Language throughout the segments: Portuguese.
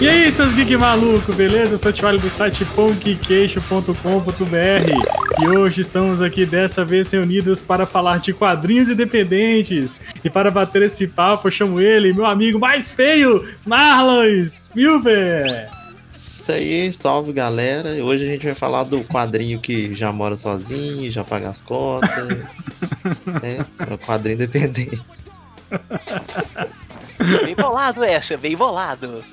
E aí, seus geek maluco, beleza? Eu sou o Tivalho do site pongqueixo.com.br e hoje estamos aqui dessa vez reunidos para falar de quadrinhos independentes. E para bater esse papo, eu chamo ele, meu amigo mais feio, Marlon Spielberg. Isso aí, salve galera. Hoje a gente vai falar do quadrinho que já mora sozinho, já paga as contas. né? É o quadrinho independente. Bem bolado essa, bem bolado.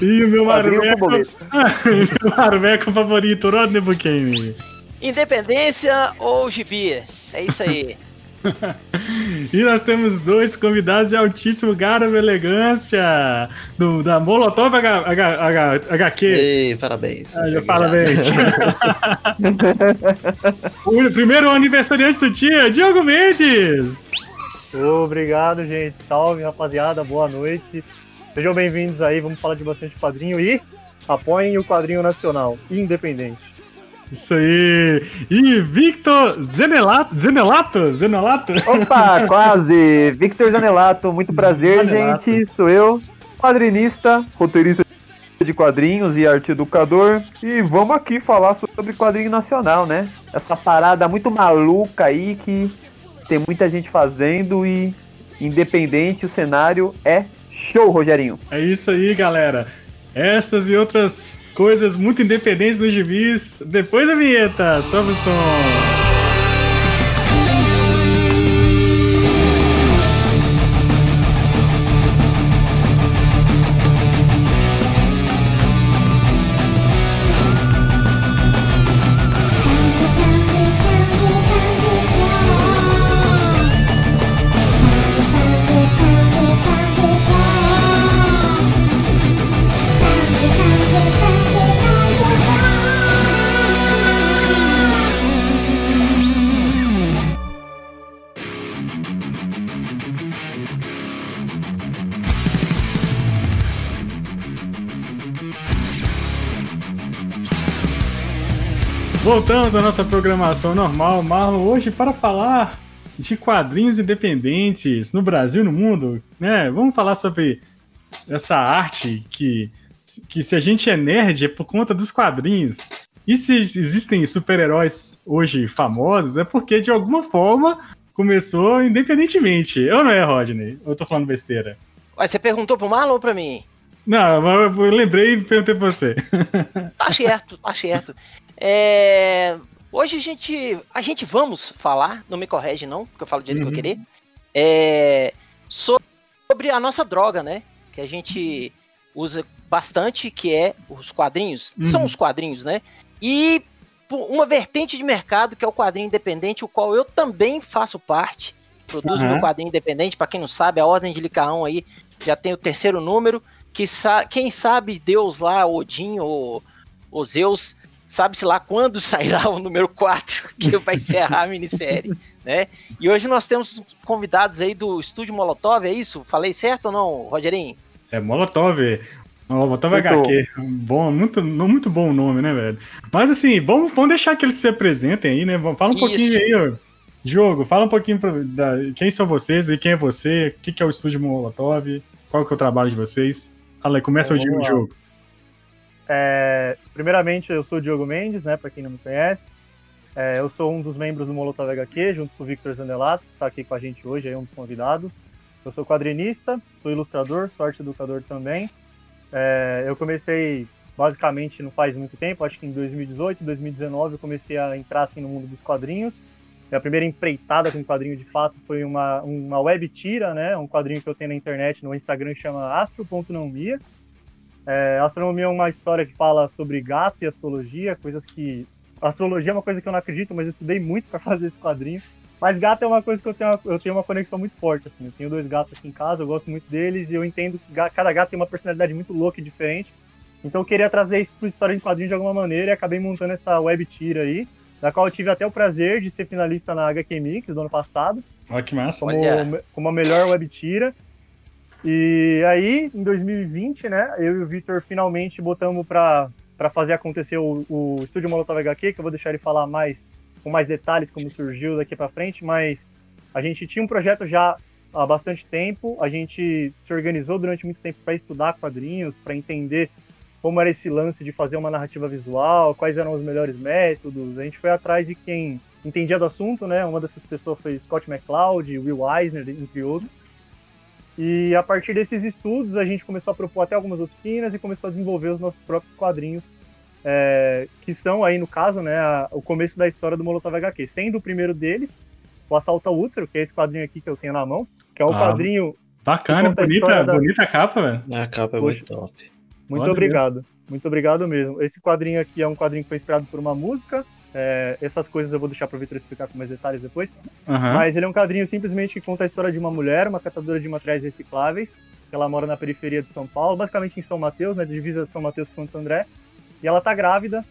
E o meu marmeco, meu marmeco favorito, Rodney Buchanan. Independência ou gibi? É isso aí. e nós temos dois convidados de altíssimo garbo e elegância do, da Molotov H, H, H, HQ. Ei, parabéns. Ah, parabéns. o primeiro aniversariante do dia, Diogo Mendes. Obrigado, gente. Salve, rapaziada. Boa noite. Sejam bem-vindos aí. Vamos falar de bastante quadrinho e apoiem o quadrinho nacional, independente. Isso aí. E Victor Zenelato, Zenelato, Zenelato. Opa, quase. Victor Zenelato, muito prazer, Zenelato. gente. Sou eu, quadrinista, roteirista de quadrinhos e arte educador. E vamos aqui falar sobre quadrinho nacional, né? Essa parada muito maluca aí que tem muita gente fazendo e independente o cenário é show, Rogerinho. É isso aí, galera. Estas e outras coisas muito independentes nos gibis. Depois da vinheta, sobe o som. Voltamos à nossa programação normal, Marlon, hoje para falar de quadrinhos independentes no Brasil e no mundo, né? Vamos falar sobre essa arte que, que se a gente é nerd é por conta dos quadrinhos. E se existem super-heróis hoje famosos, é porque de alguma forma começou independentemente. Eu não é, Rodney? Eu tô falando besteira. Ué, você perguntou pro Marlon ou pra mim? Não, mas eu lembrei e perguntei pra você. Tá certo, tá certo. É... Hoje a gente, a gente vamos falar, não me corrige não, porque eu falo do jeito uhum. que eu uhum. querer, é... sobre a nossa droga, né? Que a gente usa bastante, que é os quadrinhos. Uhum. São os quadrinhos, né? E uma vertente de mercado que é o quadrinho independente, o qual eu também faço parte. Produzo uhum. meu quadrinho independente, para quem não sabe, a Ordem de Licaão aí já tem o terceiro número. Que sa quem sabe Deus lá, Odin ou, ou Zeus, sabe-se lá quando sairá o número 4, que vai encerrar a minissérie, né? E hoje nós temos convidados aí do Estúdio Molotov, é isso? Falei certo ou não, Rogerinho? É Molotov. Molotov muito HQ. Bom, muito, muito bom o nome, né, velho? Mas assim, vamos, vamos deixar que eles se apresentem aí, né? Fala um isso. pouquinho aí, ó. Jogo, fala um pouquinho pra, da, quem são vocês e quem é você, o que, que é o Estúdio Molotov, qual que é o trabalho de vocês. Fala aí, começa o jogo. É, primeiramente, eu sou o Diogo Mendes, né, para quem não me conhece. É, eu sou um dos membros do Molotov HQ, junto com o Victor Zandelato, que está aqui com a gente hoje, aí um dos convidados. Eu sou quadrinista, sou ilustrador, sou arte educador também. É, eu comecei basicamente não faz muito tempo, acho que em 2018, 2019 eu comecei a entrar assim, no mundo dos quadrinhos. A primeira empreitada com quadrinho de fato foi uma, uma web tira, né? Um quadrinho que eu tenho na internet, no Instagram, chama astro.nomia. É, astronomia é uma história que fala sobre gato e astrologia, coisas que. Astrologia é uma coisa que eu não acredito, mas eu estudei muito para fazer esse quadrinho. Mas gato é uma coisa que eu tenho, eu tenho uma conexão muito forte. Assim. Eu tenho dois gatos aqui em casa, eu gosto muito deles e eu entendo que cada gato tem uma personalidade muito louca e diferente. Então eu queria trazer isso para história em quadrinho de alguma maneira e acabei montando essa web tira aí, da qual eu tive até o prazer de ser finalista na HQ Mix do ano passado. Olha que massa. Como, como a melhor web tira. E aí, em 2020, né, eu e o Victor finalmente botamos para para fazer acontecer o, o Estúdio Molotov HQ, que eu vou deixar ele falar mais com mais detalhes como surgiu daqui para frente, mas a gente tinha um projeto já há bastante tempo, a gente se organizou durante muito tempo para estudar quadrinhos, para entender como era esse lance de fazer uma narrativa visual, quais eram os melhores métodos. A gente foi atrás de quem entendia do assunto, né? Uma dessas pessoas foi Scott McCloud, Will Eisner, entre outros. E a partir desses estudos, a gente começou a propor até algumas oficinas e começou a desenvolver os nossos próprios quadrinhos, é, que são aí, no caso, né, a, o começo da história do Molotov HQ. Sendo o primeiro deles, o Assalto ao Útero, que é esse quadrinho aqui que eu tenho na mão, que é um ah, quadrinho... Bacana, bonita, da... bonita capa, velho. A capa é muito top. Muito Olha obrigado. Mesmo. Muito obrigado mesmo. Esse quadrinho aqui é um quadrinho que foi inspirado por uma música, é, essas coisas eu vou deixar para o Vitor explicar com mais detalhes depois. Uhum. Mas ele é um quadrinho simplesmente que conta a história de uma mulher, uma catadora de materiais recicláveis, que ela mora na periferia de São Paulo, basicamente em São Mateus, na né, divisa de São Mateus com Santo André. E ela tá grávida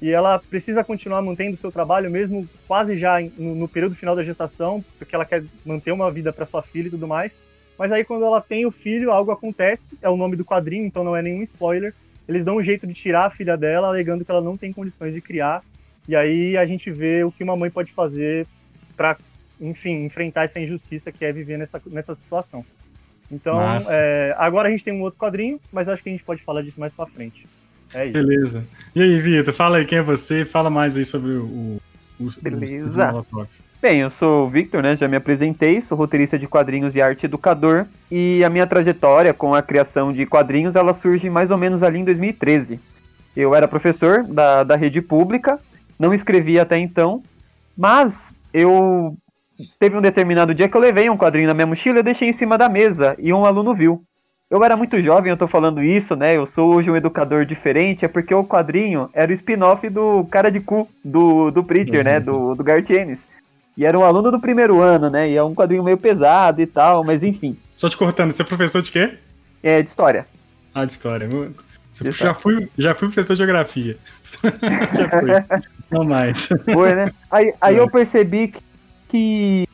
e ela precisa continuar mantendo o seu trabalho, mesmo quase já no, no período final da gestação, porque ela quer manter uma vida para sua filha e tudo mais. Mas aí quando ela tem o filho, algo acontece, é o nome do quadrinho, então não é nenhum spoiler. Eles dão um jeito de tirar a filha dela, alegando que ela não tem condições de criar e aí a gente vê o que uma mãe pode fazer para, enfim, enfrentar essa injustiça que é viver nessa, nessa situação. Então, é, agora a gente tem um outro quadrinho, mas acho que a gente pode falar disso mais pra frente. É isso. Beleza. E aí, Vitor, fala aí quem é você, fala mais aí sobre o. o Beleza. O Bem, eu sou o Victor, né? Já me apresentei, sou roteirista de quadrinhos e arte educador. E a minha trajetória com a criação de quadrinhos, ela surge mais ou menos ali em 2013. Eu era professor da, da rede pública não escrevia até então, mas eu teve um determinado dia que eu levei um quadrinho na minha mochila e deixei em cima da mesa e um aluno viu. Eu era muito jovem, eu tô falando isso, né? Eu sou hoje um educador diferente, é porque o quadrinho era o spin-off do Cara de Cu, do, do Preacher, uhum. né? Do, do Gartienes. E era um aluno do primeiro ano, né? E é um quadrinho meio pesado e tal, mas enfim. Só te cortando, você é professor de quê? É, de história. Ah, de história. Já fui, já fui professor de geografia. já fui. Não mais. Foi, né? Aí, aí eu percebi que,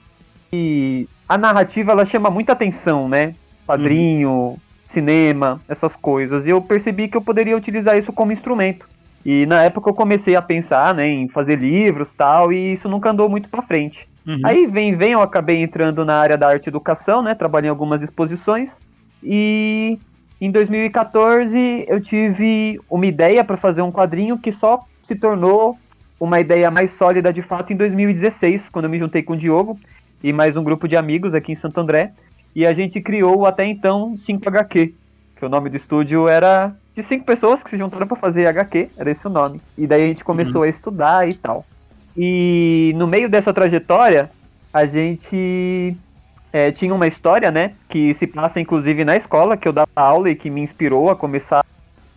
que, a narrativa ela chama muita atenção, né? Padrinho, uhum. cinema, essas coisas. E eu percebi que eu poderia utilizar isso como instrumento. E na época eu comecei a pensar, né, em fazer livros tal, e isso nunca andou muito para frente. Uhum. Aí vem, vem, eu acabei entrando na área da arte e educação, né? Trabalhei em algumas exposições. E em 2014 eu tive uma ideia para fazer um quadrinho que só se tornou uma ideia mais sólida de fato em 2016, quando eu me juntei com o Diogo e mais um grupo de amigos aqui em Santo André. E a gente criou até então 5HQ, que o nome do estúdio era de cinco pessoas que se juntaram para fazer HQ, era esse o nome. E daí a gente começou uhum. a estudar e tal. E no meio dessa trajetória, a gente é, tinha uma história, né, que se passa inclusive na escola, que eu dava aula e que me inspirou a começar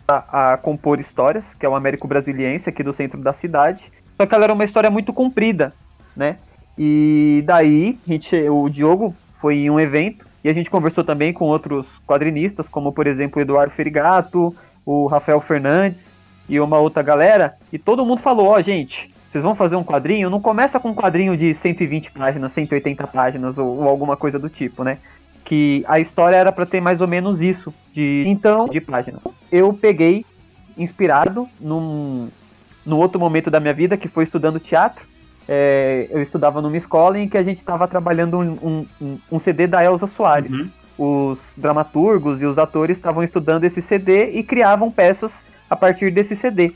a, a compor histórias, que é o Américo Brasiliense, aqui do centro da cidade. Só que ela era uma história muito comprida, né? E daí, gente, o Diogo foi em um evento e a gente conversou também com outros quadrinistas, como por exemplo o Eduardo Ferigato, o Rafael Fernandes e uma outra galera, e todo mundo falou, ó, oh, gente, vocês vão fazer um quadrinho, não começa com um quadrinho de 120 páginas, 180 páginas ou, ou alguma coisa do tipo, né? Que a história era para ter mais ou menos isso, de então, de páginas. Eu peguei inspirado num, num outro momento da minha vida, que foi estudando teatro. É, eu estudava numa escola em que a gente estava trabalhando um, um, um, CD da Elza Soares. Uhum. Os dramaturgos e os atores estavam estudando esse CD e criavam peças a partir desse CD.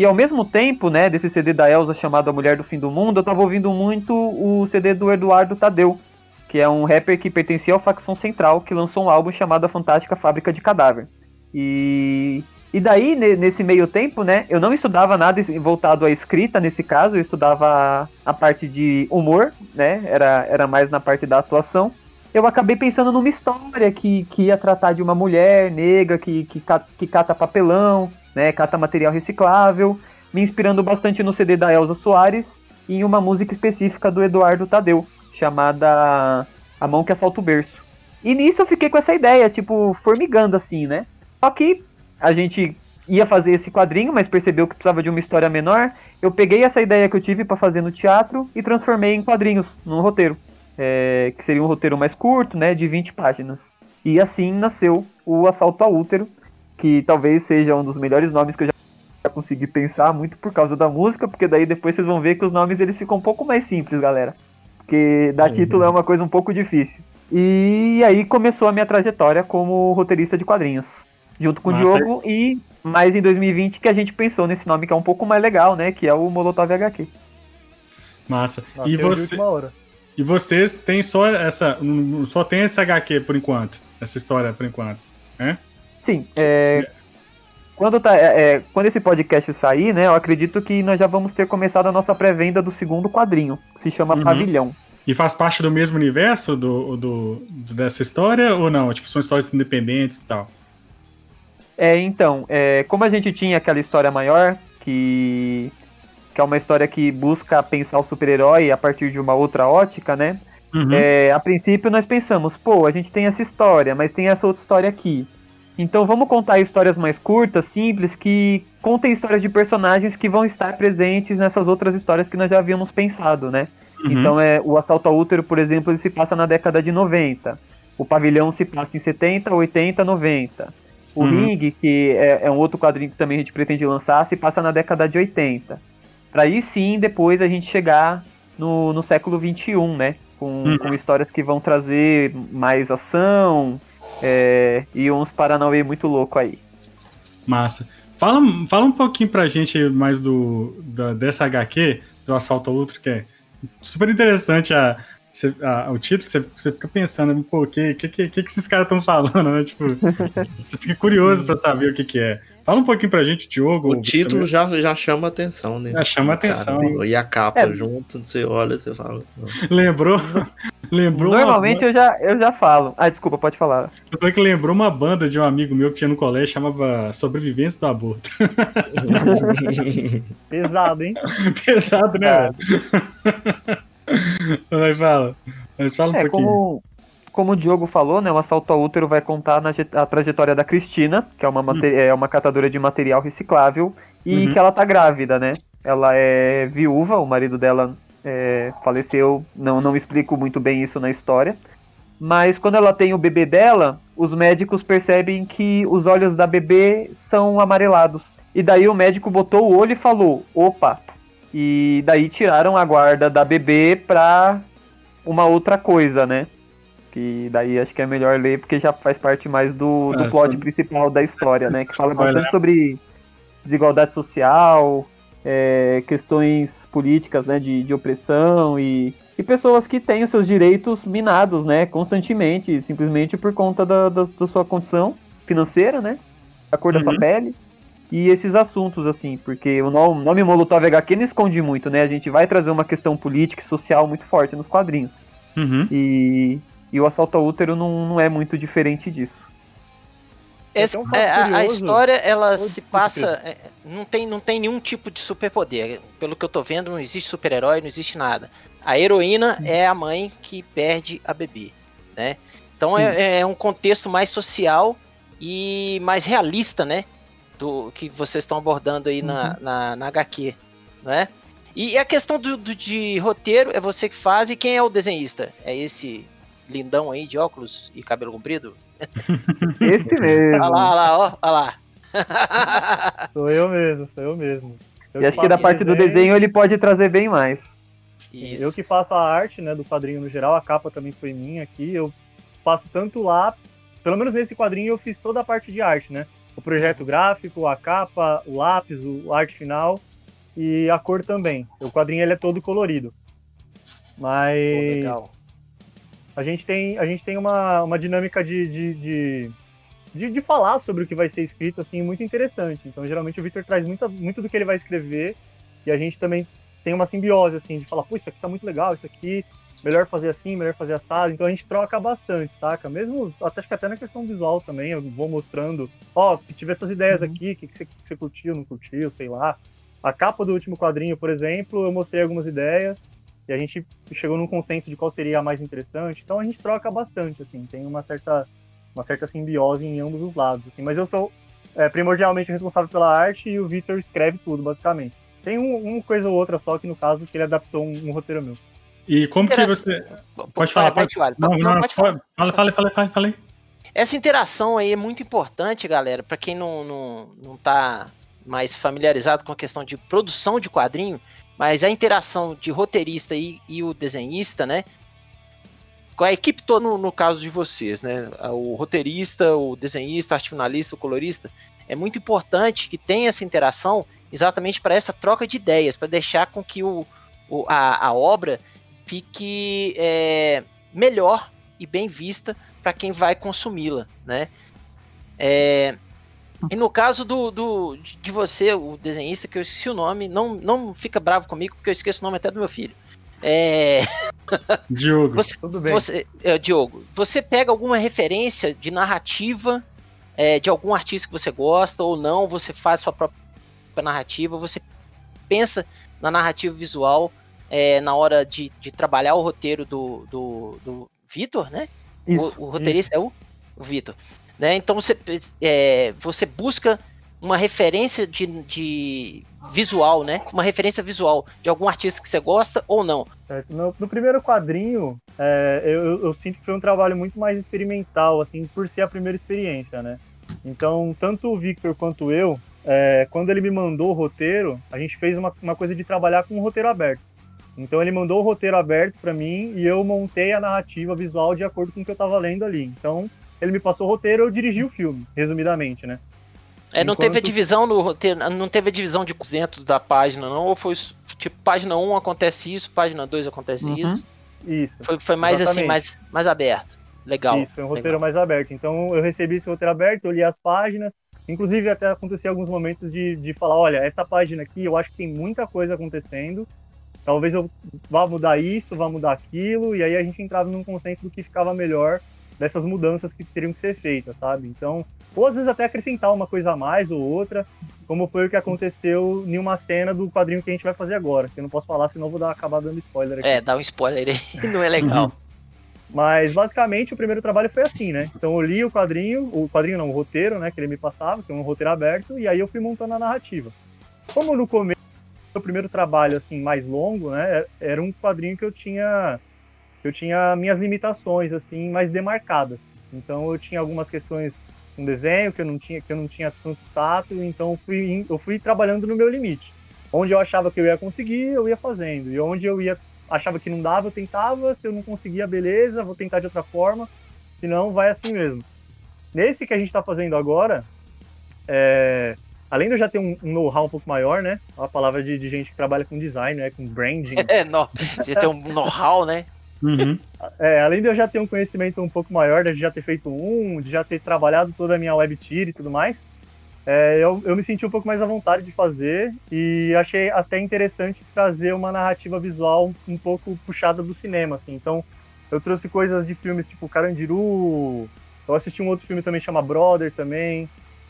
E ao mesmo tempo, né, desse CD da Elsa chamado A Mulher do Fim do Mundo, eu tava ouvindo muito o CD do Eduardo Tadeu, que é um rapper que pertencia ao Facção Central, que lançou um álbum chamado A Fantástica Fábrica de Cadáver. E, e daí, nesse meio tempo, né, eu não estudava nada voltado à escrita nesse caso, eu estudava a parte de humor, né, era, era mais na parte da atuação. Eu acabei pensando numa história que, que ia tratar de uma mulher negra que, que, que cata papelão, né, cata material reciclável, me inspirando bastante no CD da Elza Soares e em uma música específica do Eduardo Tadeu, chamada A Mão que Assalta o Berço. E nisso eu fiquei com essa ideia, tipo, formigando assim, né? Só que a gente ia fazer esse quadrinho, mas percebeu que precisava de uma história menor. Eu peguei essa ideia que eu tive para fazer no teatro e transformei em quadrinhos, num roteiro. É, que seria um roteiro mais curto, né, de 20 páginas. E assim nasceu o Assalto ao Útero, que talvez seja um dos melhores nomes que eu já conseguir pensar muito por causa da música, porque daí depois vocês vão ver que os nomes eles ficam um pouco mais simples, galera. Porque dar Uhum. título é uma coisa um pouco difícil. E aí começou a minha trajetória como roteirista de quadrinhos, junto com o Massa. Diogo e mais em 2020 que a gente pensou nesse nome que é um pouco mais legal, né, que é o Molotov HQ. Massa. Nossa, E, você, e vocês têm só essa. Só tem esse HQ por enquanto. Essa história por enquanto. Sim, é, quando, tá, é, é, quando esse podcast sair, né, eu acredito que nós já vamos ter começado a nossa pré-venda do segundo quadrinho, que se chama Uhum. Pavilhão. E faz parte do mesmo universo do, do, dessa história ou não? Tipo, são histórias independentes e tal. É, então, é, como a gente tinha aquela história maior, que, que é uma história que busca pensar o super-herói a partir de uma outra ótica, né? Uhum. É, a princípio nós pensamos, pô, a gente tem essa história, mas tem essa outra história aqui. Então vamos contar histórias mais curtas, simples, que contem histórias de personagens que vão estar presentes nessas outras histórias que nós já havíamos pensado, né? Uhum. Então é o assalto ao útero, por exemplo, ele se passa na década de 90. O pavilhão se passa em 70, 80, 90. O Uhum. Ring, que é, é um outro quadrinho que também a gente pretende lançar, se passa na década de 80. Pra aí sim, depois a gente chegar no, no século 21, né? Com, Uhum. com histórias que vão trazer mais ação é, e uns Paranauê muito louco aí. Massa. Fala, fala um pouquinho pra gente mais do, da, dessa HQ, do Assalto ao Outro, que é super interessante a, cê- a- o título, você, você fica pensando, pô, o que, que, que, que esses caras estão falando, né? Tipo, você fica curioso pra saber o que, que é. Fala um pouquinho pra gente, Diogo. O título já, já chama atenção, né? Já chama Cara, atenção. e a capa É. junto, você olha, você fala. Lembrou? lembrou Normalmente uma, eu já, eu já falo. Ah, desculpa, pode falar. eu tô que lembrou uma banda de um amigo meu que tinha no colégio, chamava Sobrevivência do Aborto. Pesado, hein? Pesado, né? Mas fala. Mas fala um É, pouquinho. como, como o Diogo falou, né, o assalto ao útero vai contar na, a trajetória da Cristina, que é uma, mate- é uma catadora de material reciclável, e Uhum. que ela tá grávida, né? Ela é viúva, o marido dela é, faleceu, não, não explico muito bem isso na história. Mas quando ela tem o bebê dela, os médicos percebem que os olhos da bebê são amarelados. E daí o médico botou o olho e falou: opa! E daí tiraram a guarda da bebê pra uma outra coisa, né? Que daí acho que é melhor ler porque já faz parte mais do, do Ah, plot principal da história, né? Que fala bastante sobre desigualdade social, é, questões políticas, né? De, de opressão e, e pessoas que têm os seus direitos minados, né? Constantemente, simplesmente por conta da, da, da sua condição financeira, né? A cor da sua Uhum. pele. E esses assuntos, assim, porque o no- o nome Molotov HQ não esconde muito, né? A gente vai trazer uma questão política e social muito forte nos quadrinhos. Uhum. E, e o assalto ao útero não, não é muito diferente disso. Esse- Então, um é, a, a história, ela Oh, se passa. é, não, tem, não tem nenhum tipo de superpoder. Pelo que eu tô vendo, não existe super-herói, não existe nada. A heroína Hum. é a mãe que perde a bebê, né? Então é, é um contexto mais social e mais realista, né? Do que vocês estão abordando aí na, Uhum. na, na HQ, né? E a questão do, do- de roteiro é você que faz e quem é o desenhista? É esse lindão aí de óculos e cabelo comprido? Esse mesmo. Olha lá, olha lá, ó, olha lá. Sou eu mesmo, sou eu mesmo. Eu E acho que da faço parte do desenho ele pode trazer bem mais. Isso. Eu que faço a arte, né, do quadrinho no geral, a capa também foi minha aqui. Eu faço tanto lá, pelo menos nesse quadrinho eu fiz toda a parte de arte, né? O projeto gráfico, a capa, o lápis, o arte final e a cor também. O quadrinho ele é todo colorido. Pô, Mas legal. A gente tem, a gente tem uma, uma dinâmica de, de, de, de, de falar sobre o que vai ser escrito, assim, muito interessante. Então, geralmente, o Victor traz muita, muito do que ele vai escrever e a gente também tem uma simbiose, assim, de falar, pô, isso aqui tá muito legal, isso aqui, melhor fazer assim, melhor fazer assado. Então, a gente troca bastante, saca? Mesmo, até, acho que até na questão visual também, eu vou mostrando, ó, tive essas ideias aqui, o que, que você curtiu, não curtiu, sei lá. A capa do último quadrinho, por exemplo, eu mostrei algumas ideias, e a gente chegou num consenso de qual seria a mais interessante. Então a gente troca bastante, assim, tem uma certa, uma certa simbiose em ambos os lados. Assim. Mas eu sou é, primordialmente responsável pela arte e o Victor escreve tudo, basicamente. Tem um, uma coisa ou outra só que, no caso, que ele adaptou um, um roteiro meu. E como que você. Pode falar, pode, Não, não, não, pode falar. fala, fala, fala, fala, fala. Essa interação aí é muito importante, galera, pra quem não, não, não tá mais familiarizado com a questão de produção de quadrinho, mas a interação de roteirista e, e o desenhista, né? Com a equipe toda, no, no, caso de vocês, né? O roteirista, o desenhista, arte finalista, o colorista, é muito importante que tenha essa interação exatamente para essa troca de ideias, para deixar com que o, o a, a, obra fique é, melhor e bem vista para quem vai consumi-la, né? É, e no caso do, do, de você, o desenhista, que eu esqueci o nome, não, não fica bravo comigo, porque eu esqueço o nome até do meu filho. É... Diogo. Você, Tudo bem. Você, é, Diogo, você pega alguma referência de narrativa é, de algum artista que você gosta ou não, você faz sua própria narrativa, você pensa na narrativa visual é, na hora de, de trabalhar o roteiro do, do, do Vitor, né? Isso, o, o roteirista isso. é o, o Vitor. Né? Então você, é, você busca uma referência de, de, visual, né? Uma referência visual de algum artista que você gosta ou não. No, no primeiro quadrinho, é, eu, eu, sinto que foi um trabalho muito mais experimental, assim, por ser a primeira experiência, né? Então, tanto o Victor quanto eu, é, quando ele me mandou o roteiro, a gente fez uma, uma coisa de trabalhar com o roteiro aberto. Então ele mandou o roteiro aberto para mim e eu montei a narrativa visual de acordo com o que eu estava lendo ali. Então ele me passou o roteiro, eu dirigi o filme, resumidamente, né? É, não Enquanto... teve a divisão no roteiro, não teve a divisão de dentro da página, não? Ou foi tipo, página 1 acontece isso, página 2 acontece uhum. isso? Isso. Foi, foi mais assim, exatamente. assim, mais, mais aberto. Legal. Isso, foi um roteiro legal. mais aberto. Então eu recebi esse roteiro aberto, eu li as páginas. Inclusive até aconteceu alguns momentos de, de falar, olha, essa página aqui eu acho que tem muita coisa acontecendo. Talvez eu vá mudar isso, vá mudar aquilo, e aí a gente entrava num consenso do que ficava melhor dessas mudanças que teriam que ser feitas, sabe? Então, ou às vezes até acrescentar uma coisa a mais ou outra, como foi o que aconteceu em uma cena do quadrinho que a gente vai fazer agora, que eu não posso falar, senão vou dar, acabar dando spoiler aqui. É, dá um spoiler aí, não é legal. Mas basicamente o primeiro trabalho foi assim, né? Então eu li o quadrinho, o quadrinho não, o roteiro, né, que ele me passava, que é um roteiro aberto, e aí eu fui montando a narrativa. Como no começo, o primeiro trabalho assim mais longo, né, era um quadrinho que eu tinha eu tinha minhas limitações assim mais demarcadas. Então eu tinha algumas questões com desenho que eu não tinha que eu não tinha tanto tato, então eu fui eu fui trabalhando no meu limite. Onde eu achava que eu ia conseguir, eu ia fazendo. E onde eu ia achava que não dava, eu tentava, se eu não conseguia, beleza, vou tentar de outra forma. Se não, vai assim mesmo. Nesse que a gente está fazendo agora, é, além de eu já ter um, um know-how um pouco maior, né? A palavra de, de, gente que trabalha com design, né? Com branding. É, no, você tem um know-how, né? Uhum. É, além de eu já ter um conhecimento um pouco maior, de já ter feito um, de já ter trabalhado toda a minha web tier e tudo mais, é, eu, eu me senti um pouco mais à vontade de fazer e achei até interessante trazer uma narrativa visual um pouco puxada do cinema, assim. Então, eu trouxe coisas de filmes tipo Carandiru, eu assisti um outro filme também chama Brother também,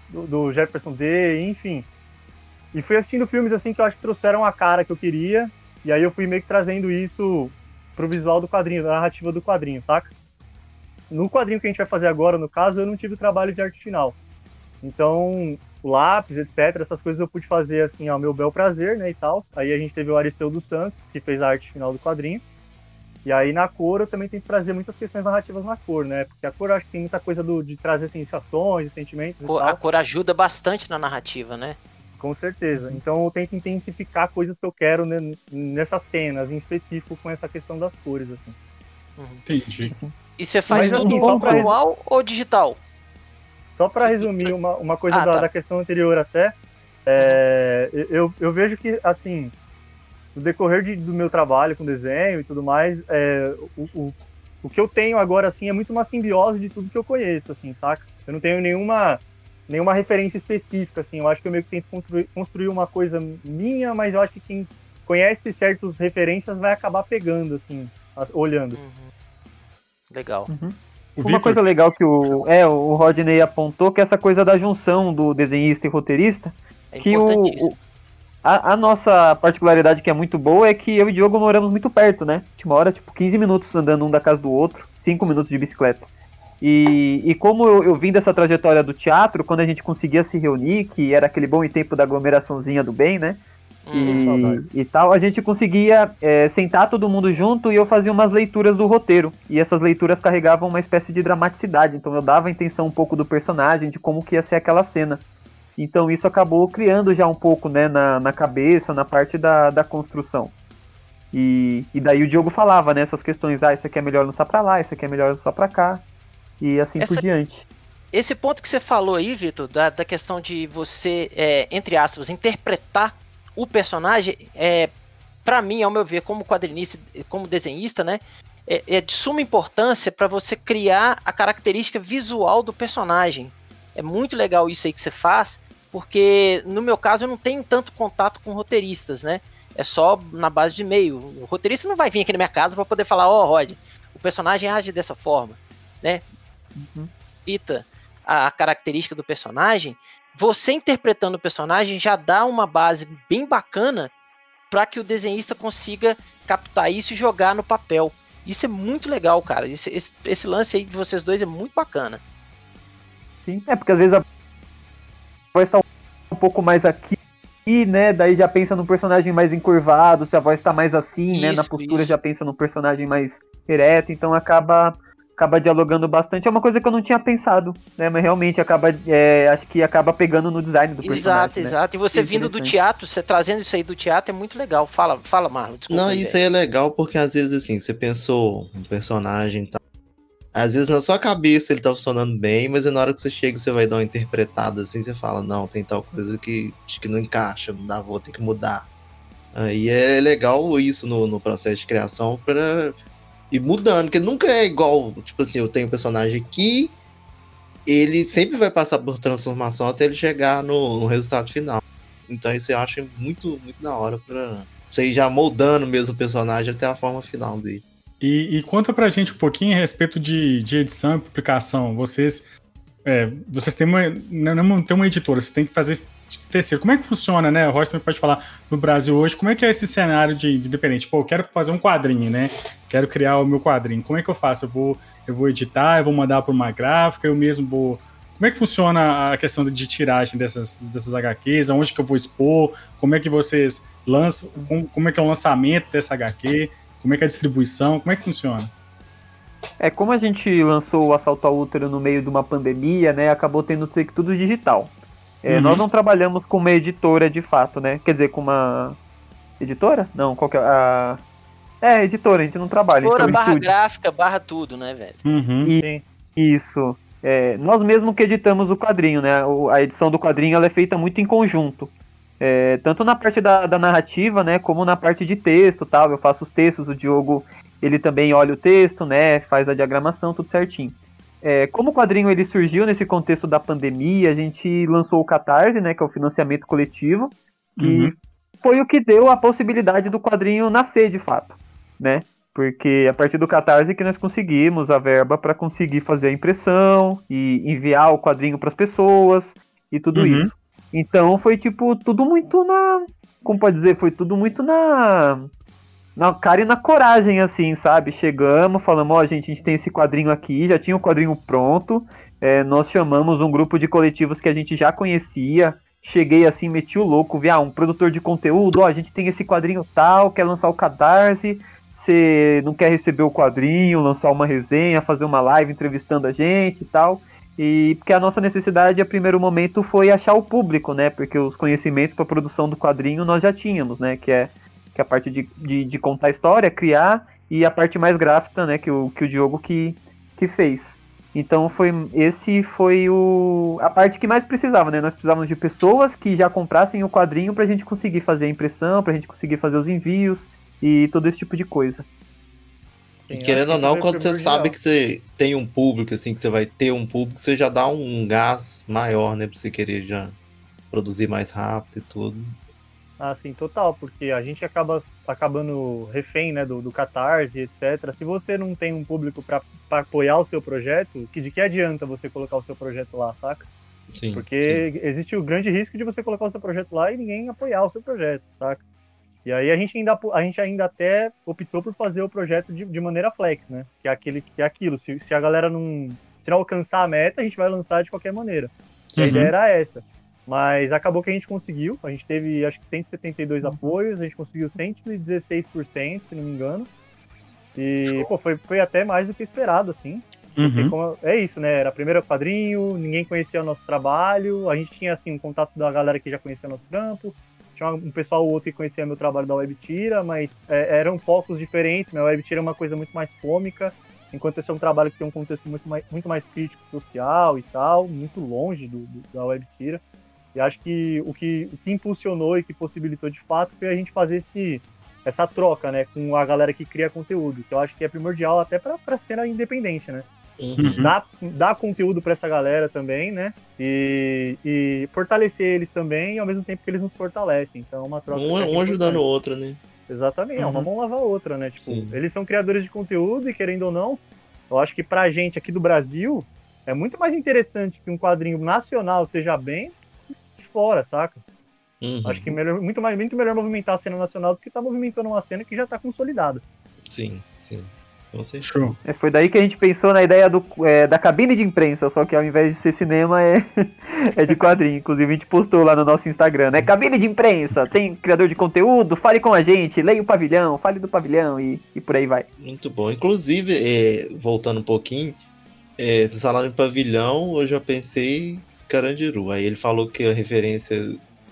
do, do Jefferson D, enfim. E fui assistindo filmes assim que eu acho que trouxeram a cara que eu queria, e aí eu fui meio que trazendo isso pro visual do quadrinho, da narrativa do quadrinho, saca? No quadrinho que a gente vai fazer agora, no caso, eu não tive trabalho de arte final. Então, lápis, etc., essas coisas eu pude fazer assim ao meu bel prazer, né, e tal. Aí a gente teve o Aristeu dos Santos, que fez a arte final do quadrinho. E aí na cor eu também tenho que trazer muitas questões narrativas na cor, né? Porque a cor eu acho que tem muita coisa do, de trazer sensações, sentimentos. A cor ajuda bastante na narrativa, né? Com certeza. Então eu tento intensificar coisas que eu quero nessas cenas, em específico com essa questão das cores, assim. Uhum. Entendi. E você faz Mas, tudo assim, manual pra... ou digital? Só para resumir uma, uma coisa ah, da, tá. da, questão anterior até, é, uhum. eu, eu vejo que, assim, no decorrer de, do meu trabalho com desenho e tudo mais, é, o, o, o que eu tenho agora, assim, é muito uma simbiose de tudo que eu conheço, assim, saca? Eu não tenho nenhuma nenhuma referência específica, assim. Eu acho que eu meio que tento construir, construir uma coisa minha, mas eu acho que quem conhece certas referências vai acabar pegando, assim, olhando. Uhum. Legal. Uhum. Uma coisa legal que o, é, o Rodney apontou, que é essa coisa da junção do desenhista e roteirista. É que o, o a, a, nossa particularidade que é muito boa é que eu e o Diogo moramos muito perto, né? Uma hora, tipo, 15 minutos andando um da casa do outro, 5 minutos de bicicleta. E, e como eu, eu vim dessa trajetória do teatro, quando a gente conseguia se reunir, que era aquele bom tempo da aglomeraçãozinha do bem, né? Hum, e, e, tal, a gente conseguia é, sentar todo mundo junto e eu fazia umas leituras do roteiro. E essas leituras carregavam uma espécie de dramaticidade. Então eu dava a intenção um pouco do personagem, de como que ia ser aquela cena. Então isso acabou criando já um pouco né, na, na cabeça, na parte da, da construção. E, e daí o Diogo falava, né, essas questões, ah, isso aqui é melhor lançar pra lá, isso aqui é melhor lançar pra cá, e assim Essa- por diante. Esse ponto que você falou aí, Vitor, da, da questão de você, é, entre aspas, interpretar o personagem, é, para mim, ao meu ver, como quadrinista, como desenhista, né, é, é de suma importância para você criar a característica visual do personagem. É muito legal isso aí que você faz, porque no meu caso eu não tenho tanto contato com roteiristas, né? É só na base de e-mail. O roteirista não vai vir aqui na minha casa para poder falar, ó, Rod, o personagem age dessa forma, né? Uhum. A, a característica do personagem, você interpretando o personagem já dá uma base bem bacana para que o desenhista consiga captar isso e jogar no papel. Isso é muito legal, cara. Esse, esse, esse lance aí de vocês dois é muito bacana. Sim, é porque às vezes a voz tá um pouco mais aqui, né? Daí já pensa num personagem mais encurvado, se a voz tá mais assim, né? Na Isso, postura isso. já pensa num personagem mais ereto, então acaba acaba dialogando bastante. É uma coisa que eu não tinha pensado, né? Mas realmente acaba, é, acho que acaba pegando no design do personagem. Exato, né? exato. E você Isso, vindo do teatro, você trazendo isso aí do teatro é muito legal. Fala, fala, Marlon. Desculpa. Não, isso aí é legal porque às vezes assim, você pensou um personagem e tal. Às vezes na sua cabeça ele tá funcionando bem, mas na hora que você chega você vai dar uma interpretada assim, você fala, não, tem tal coisa que, que não encaixa, não dá, vou ter que mudar. Aí é legal isso no, no processo de criação pra ir mudando, porque nunca é igual, tipo assim, eu tenho um personagem aqui, ele sempre vai passar por transformação até ele chegar no, no resultado final. Então isso eu acho muito, muito da hora pra você ir já moldando mesmo o personagem até a forma final dele. E, e conta pra gente um pouquinho a respeito de, de edição e publicação. Vocês, é, vocês têm uma, não, não tem uma editora, você tem que fazer terceiro. Como é que funciona, né? O também pode falar no Brasil hoje. Como é que é esse cenário de, de dependente? Pô, eu quero fazer um quadrinho, né? Quero criar o meu quadrinho. Como é que eu faço? Eu vou, eu vou editar, eu vou mandar para uma gráfica, eu mesmo vou. Como é que funciona a questão de tiragem dessas, dessas HQs? Aonde que eu vou expor? Como é que vocês lançam? Como, é que é o lançamento dessa HQ? Como é que é a distribuição? Como é que funciona? É, como a gente lançou o Assalto ao Útero no meio de uma pandemia, né, acabou tendo que tudo digital. É, Uhum. Nós não trabalhamos com uma editora de fato, né? Quer dizer, com uma. Editora? Não, qual que é? A... É, editora, a gente não trabalha. Editora, um barra estúdio. gráfica, barra tudo, né, velho? Uhum. E-. Isso. É, nós mesmos que editamos o quadrinho, né? O- a edição do quadrinho ela é feita muito em conjunto. É, tanto na parte da, da narrativa, né? Como na parte de texto tal. Eu faço os textos, o Diogo ele também olha o texto, né? Faz a diagramação, tudo certinho. É, como o quadrinho ele surgiu nesse contexto da pandemia, a gente lançou o Catarse, né? Que é o financiamento coletivo. Que Uhum. foi o que deu a possibilidade do quadrinho nascer de fato, né? Porque a partir do Catarse que nós conseguimos a verba para conseguir fazer a impressão e enviar o quadrinho para as pessoas e tudo Uhum. isso. Então foi tipo tudo muito na, como pode dizer, foi tudo muito na na cara e na coragem assim, sabe? Chegamos, falamos, ó, gente, a gente tem esse quadrinho aqui, já tinha o quadrinho pronto. é, nós chamamos um grupo de coletivos que a gente já conhecia. Cheguei assim, meti o louco, vi, ah, um produtor de conteúdo, ó, a gente tem esse quadrinho tal, quer lançar o Catarse, você não quer receber o quadrinho, lançar uma resenha, fazer uma live entrevistando a gente e tal. E porque a nossa necessidade, a primeiro momento, foi achar o público, né? Porque os conhecimentos para produção do quadrinho nós já tínhamos, né? Que é, que é a parte de, de, de contar a história, criar, e a parte mais gráfica, né? Que o, que o Diogo que, que fez. Então foi esse foi o a parte que mais precisava, né? Nós precisávamos de pessoas que já comprassem o quadrinho pra gente conseguir fazer a impressão, pra gente conseguir fazer os envios e todo esse tipo de coisa. E querendo ou não, quando você sabe que você tem um público, assim, que você vai ter um público, você já dá um gás maior, né? Pra você querer já produzir mais rápido e tudo. Ah, sim, total, porque a gente acaba acabando refém, né, do, do Catarse, etc. Se você não tem um público para apoiar o seu projeto, que de que adianta você colocar o seu projeto lá, saca? Sim. Porque existe o grande risco de você colocar o seu projeto lá e ninguém apoiar o seu projeto, saca? E aí a gente ainda, a gente ainda até optou por fazer o projeto de, de maneira flex, né? Que é, aquele, que é aquilo. Se, se a galera não, se não alcançar a meta, a gente vai lançar de qualquer maneira. E a Uhum. ideia era essa. Mas acabou que a gente conseguiu. A gente teve, acho que 172 apoios, a gente conseguiu 116%, se não me engano. E, pô, foi, foi até mais do que esperado, assim. Uhum. como- é isso, né? Era primeiro quadrinho, ninguém conhecia o nosso trabalho, a gente tinha assim um contato da galera que já conhecia nosso trampo, tinha um pessoal ou outro que conhecia meu trabalho da Webtira, mas é, eram focos diferentes, né? A Webtira é uma coisa muito mais cômica, enquanto esse é um trabalho que tem um contexto muito mais, muito mais crítico social e tal, muito longe do, do- da Webtira. E acho que o, que o que impulsionou e que possibilitou de fato foi a gente fazer esse, essa troca, né, com a galera que cria conteúdo, que eu acho que é primordial até para a cena independente, né? Uhum. Dar, dar conteúdo para essa galera também, né? E, e fortalecer eles também, ao mesmo tempo que eles nos fortalecem. Então, é uma troca. Um, é um ajudando o outro, né? Exatamente, é uma Uhum. mão lavar a outra, né? Tipo, Sim. eles são criadores de conteúdo e, querendo ou não, eu acho que pra gente aqui do Brasil é muito mais interessante que um quadrinho nacional seja bem fora, saca? Uhum. Acho que melhor, muito, mais, muito melhor movimentar a cena nacional do que tá movimentando uma cena que já tá consolidada. Sim, sim. Com certeza. Show. É, foi daí que a gente pensou na ideia do, é, da cabine de imprensa, só que ao invés de ser cinema é, é de quadrinho. Inclusive a gente postou lá no nosso Instagram, né? Cabine de imprensa, tem criador de conteúdo, fale com a gente, leia o pavilhão, fale do pavilhão e, e por aí vai. Muito bom. Inclusive, é, voltando um pouquinho, é, vocês falaram em pavilhão, eu já pensei Carandiru. Aí ele falou que a referência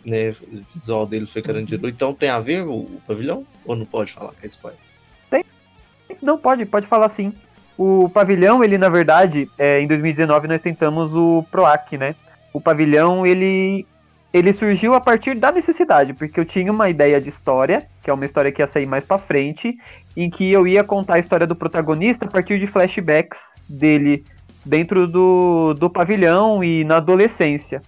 né, visual dele foi Carandiru. Então tem a ver o, o pavilhão? Ou não pode falar que é spoiler? Não, pode, pode falar sim. O pavilhão, ele na verdade, é, em 2019 nós tentamos o PROAC, né? O pavilhão, ele, ele surgiu a partir da necessidade, porque eu tinha uma ideia de história, que é uma história que ia sair mais pra frente, em que eu ia contar a história do protagonista a partir de flashbacks dele dentro do, do pavilhão e na adolescência.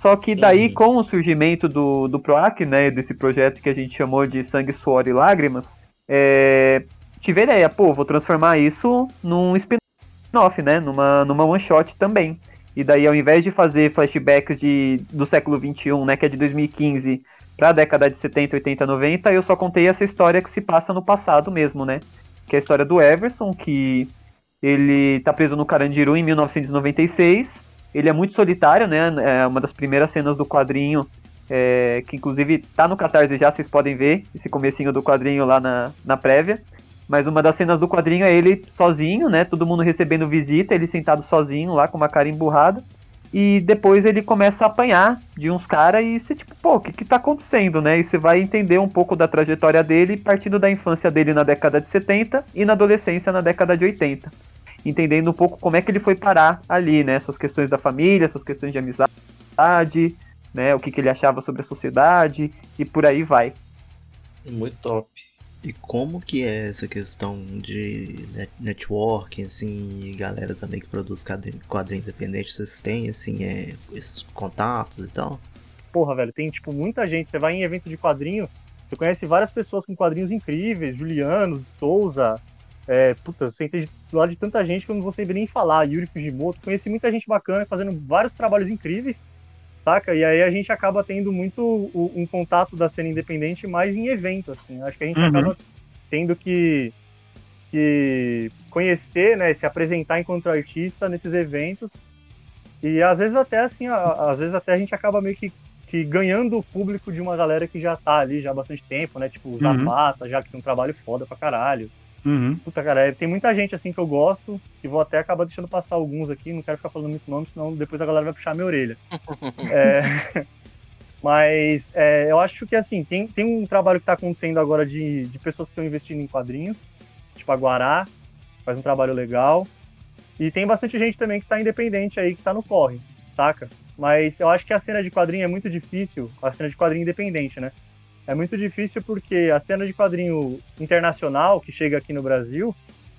Só que daí, com o surgimento do, do PROAC, né, desse projeto que a gente chamou de Sangue, Suor e Lágrimas, é, tive a ideia, pô, vou transformar isso num spin-off, né? Numa, numa one-shot também. E daí, ao invés de fazer flashbacks de, do século XXI, né? Que é de 2015 pra década de 70, 80, 90, eu só contei essa história que se passa no passado mesmo, né? Que é a história do Everson, que ele tá preso no Carandiru em 1996. Ele é muito solitário, né? É uma das primeiras cenas do quadrinho, é, que inclusive tá no Catarse já, vocês podem ver esse comecinho do quadrinho lá na, na prévia. Mas uma das cenas do quadrinho é ele sozinho, né? Todo mundo recebendo visita, ele sentado sozinho lá com uma cara emburrada. E depois ele começa a apanhar de uns caras e você, tipo, pô, o que que tá acontecendo, né? E você vai entender um pouco da trajetória dele, partindo da infância dele na década de 70 e na adolescência na década de 80. Entendendo um pouco como é que ele foi parar ali, né? Suas questões da família, suas questões de amizade, né? O que, que ele achava sobre a sociedade e por aí vai. Muito top. E como que é essa questão de net networking, assim, e galera também que produz quadrinho, quadrinho independente, vocês têm, assim, é, esses contatos e tal? Porra, velho, tem tipo muita gente. Você vai em evento de quadrinho, você conhece várias pessoas com quadrinhos incríveis, Juliano, Souza. É, puta, eu sentei do lado de tanta gente que eu não vou saber nem falar. Yuri Fujimoto, conheci muita gente bacana fazendo vários trabalhos incríveis, saca? E aí a gente acaba tendo muito o- um contato da cena independente mais em evento, assim. Acho que a gente Uhum. acaba tendo que, que conhecer, né, se apresentar enquanto artista nesses eventos. E às vezes até assim, a- às vezes até a gente acaba meio que, que ganhando o público de uma galera que já tá ali já há bastante tempo, né? Tipo o Zapata, já que tem um trabalho foda pra caralho. Uhum. Puta, cara, é, tem muita gente assim que eu gosto, que vou até acabar deixando passar alguns aqui, não quero ficar falando muito nome, senão depois a galera vai puxar minha orelha. É, mas é, eu acho que assim, tem, tem um trabalho que tá acontecendo agora de, de pessoas que estão investindo em quadrinhos, tipo a Guará, faz um trabalho legal. E tem bastante gente também que tá independente aí, que tá no corre, saca? Mas eu acho que a cena de quadrinho é muito difícil, a cena de quadrinho independente, né? É muito difícil porque a cena de quadrinho internacional que chega aqui no Brasil,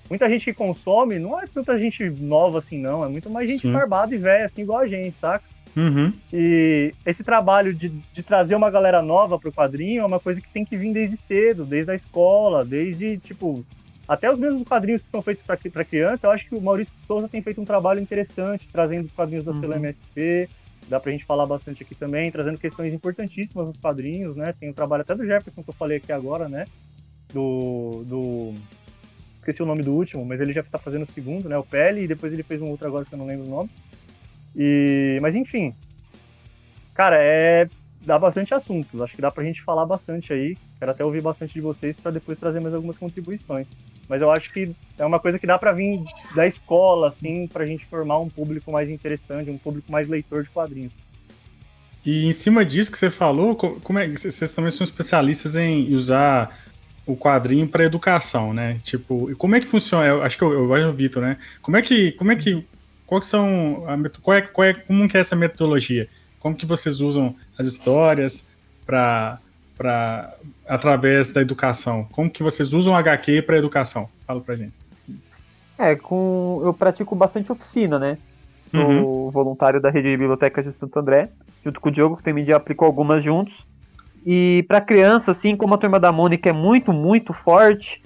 muita gente que consome não é tanta gente nova assim, não. É muito mais gente Sim. barbada e velha, assim, igual a gente, saca? Uhum. E esse trabalho de, de trazer uma galera nova pro quadrinho é uma coisa que tem que vir desde cedo, desde a escola, desde, tipo, até os mesmos quadrinhos que são feitos para criança. Eu acho que o Maurício Souza tem feito um trabalho interessante, trazendo os quadrinhos da Uhum. Selo MSP, dá pra gente falar bastante aqui também, trazendo questões importantíssimas nos quadrinhos, né? Tem o trabalho até do Jefferson que eu falei aqui agora, né? Do. do... Esqueci o nome do último, mas ele já tá fazendo o segundo, né? O Pele, e depois ele fez um outro agora que eu não lembro o nome. E... Mas enfim. Cara, é. dá bastante assuntos. Acho que dá pra gente falar bastante aí. Quero até ouvir bastante de vocês para depois trazer mais algumas contribuições. Mas eu acho que é uma coisa que dá para vir da escola, assim, pra gente formar um público mais interessante, um público mais leitor de quadrinhos. E em cima disso que você falou, como é vocês também são especialistas em usar o quadrinho para educação, né? Tipo, como é que funciona? Eu acho que eu, eu vejo o Vitor, né? Como é que, como é que, qual que são, a, qual é, qual é, como que é essa metodologia? Como que vocês usam as histórias para para através da educação? Como que vocês usam HQ para educação? Fala pra gente. É, com eu pratico bastante oficina, né? Sou uhum. voluntário da rede de bibliotecas de Santo André, junto com o Diogo, que também já aplicou algumas juntos. E para criança, assim, como a Turma da Mônica é muito, muito forte,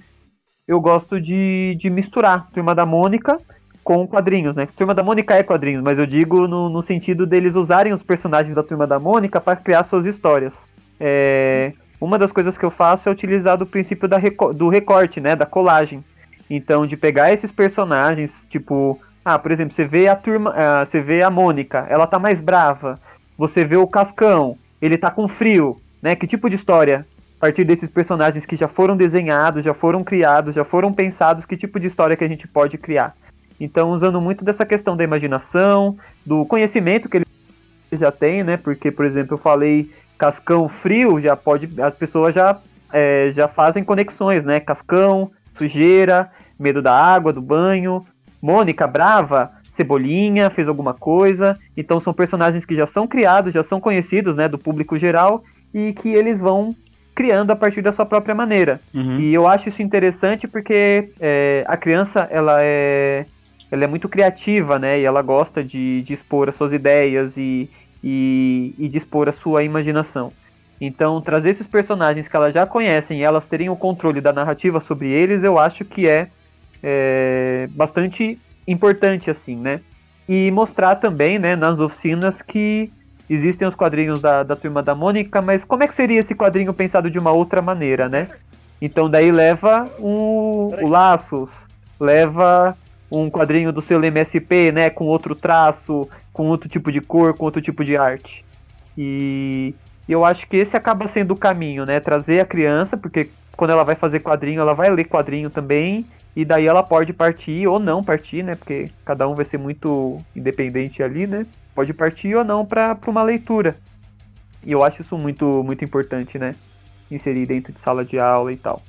eu gosto de, de misturar Turma da Mônica com quadrinhos, né? Turma da Mônica é quadrinhos, mas eu digo no, no sentido deles usarem os personagens da Turma da Mônica para criar suas histórias. É, uma das coisas que eu faço é utilizar o princípio da reco do recorte, né? Da colagem. Então, de pegar esses personagens, tipo, ah, por exemplo, você vê a turma, uh, você vê a Mônica, ela tá mais brava. Você vê o Cascão, ele tá com frio, né? Que tipo de história? A partir desses personagens que já foram desenhados, já foram criados, já foram pensados, que tipo de história que a gente pode criar? Então, usando muito dessa questão da imaginação, do conhecimento que ele já tem, né? Porque, por exemplo, eu falei cascão frio, já pode. As pessoas já, é, já fazem conexões, né? Cascão, sujeira, medo da água, do banho. Mônica brava, Cebolinha fez alguma coisa. Então são personagens que já são criados, já são conhecidos, né, do público geral e que eles vão criando a partir da sua própria maneira. Uhum. E eu acho isso interessante porque é, a criança ela é ela é muito criativa, né? E ela gosta de, de expor as suas ideias e, e, e de expor a sua imaginação. Então, trazer esses personagens que elas já conhecem e elas terem o controle da narrativa sobre eles, eu acho que é, é bastante importante, assim, né? E mostrar também, né, nas oficinas que existem os quadrinhos da, da Turma da Mônica, mas como é que seria esse quadrinho pensado de uma outra maneira, né? Então daí leva um, o Laços, leva um quadrinho do seu MSP, né, com outro traço, com outro tipo de cor, com outro tipo de arte. E eu acho que esse acaba sendo o caminho, né, trazer a criança, porque quando ela vai fazer quadrinho, ela vai ler quadrinho também, e daí ela pode partir ou não partir, né, porque cada um vai ser muito independente ali, né, pode partir ou não para uma leitura. E eu acho isso muito muito importante, né, inserir dentro de sala de aula e tal.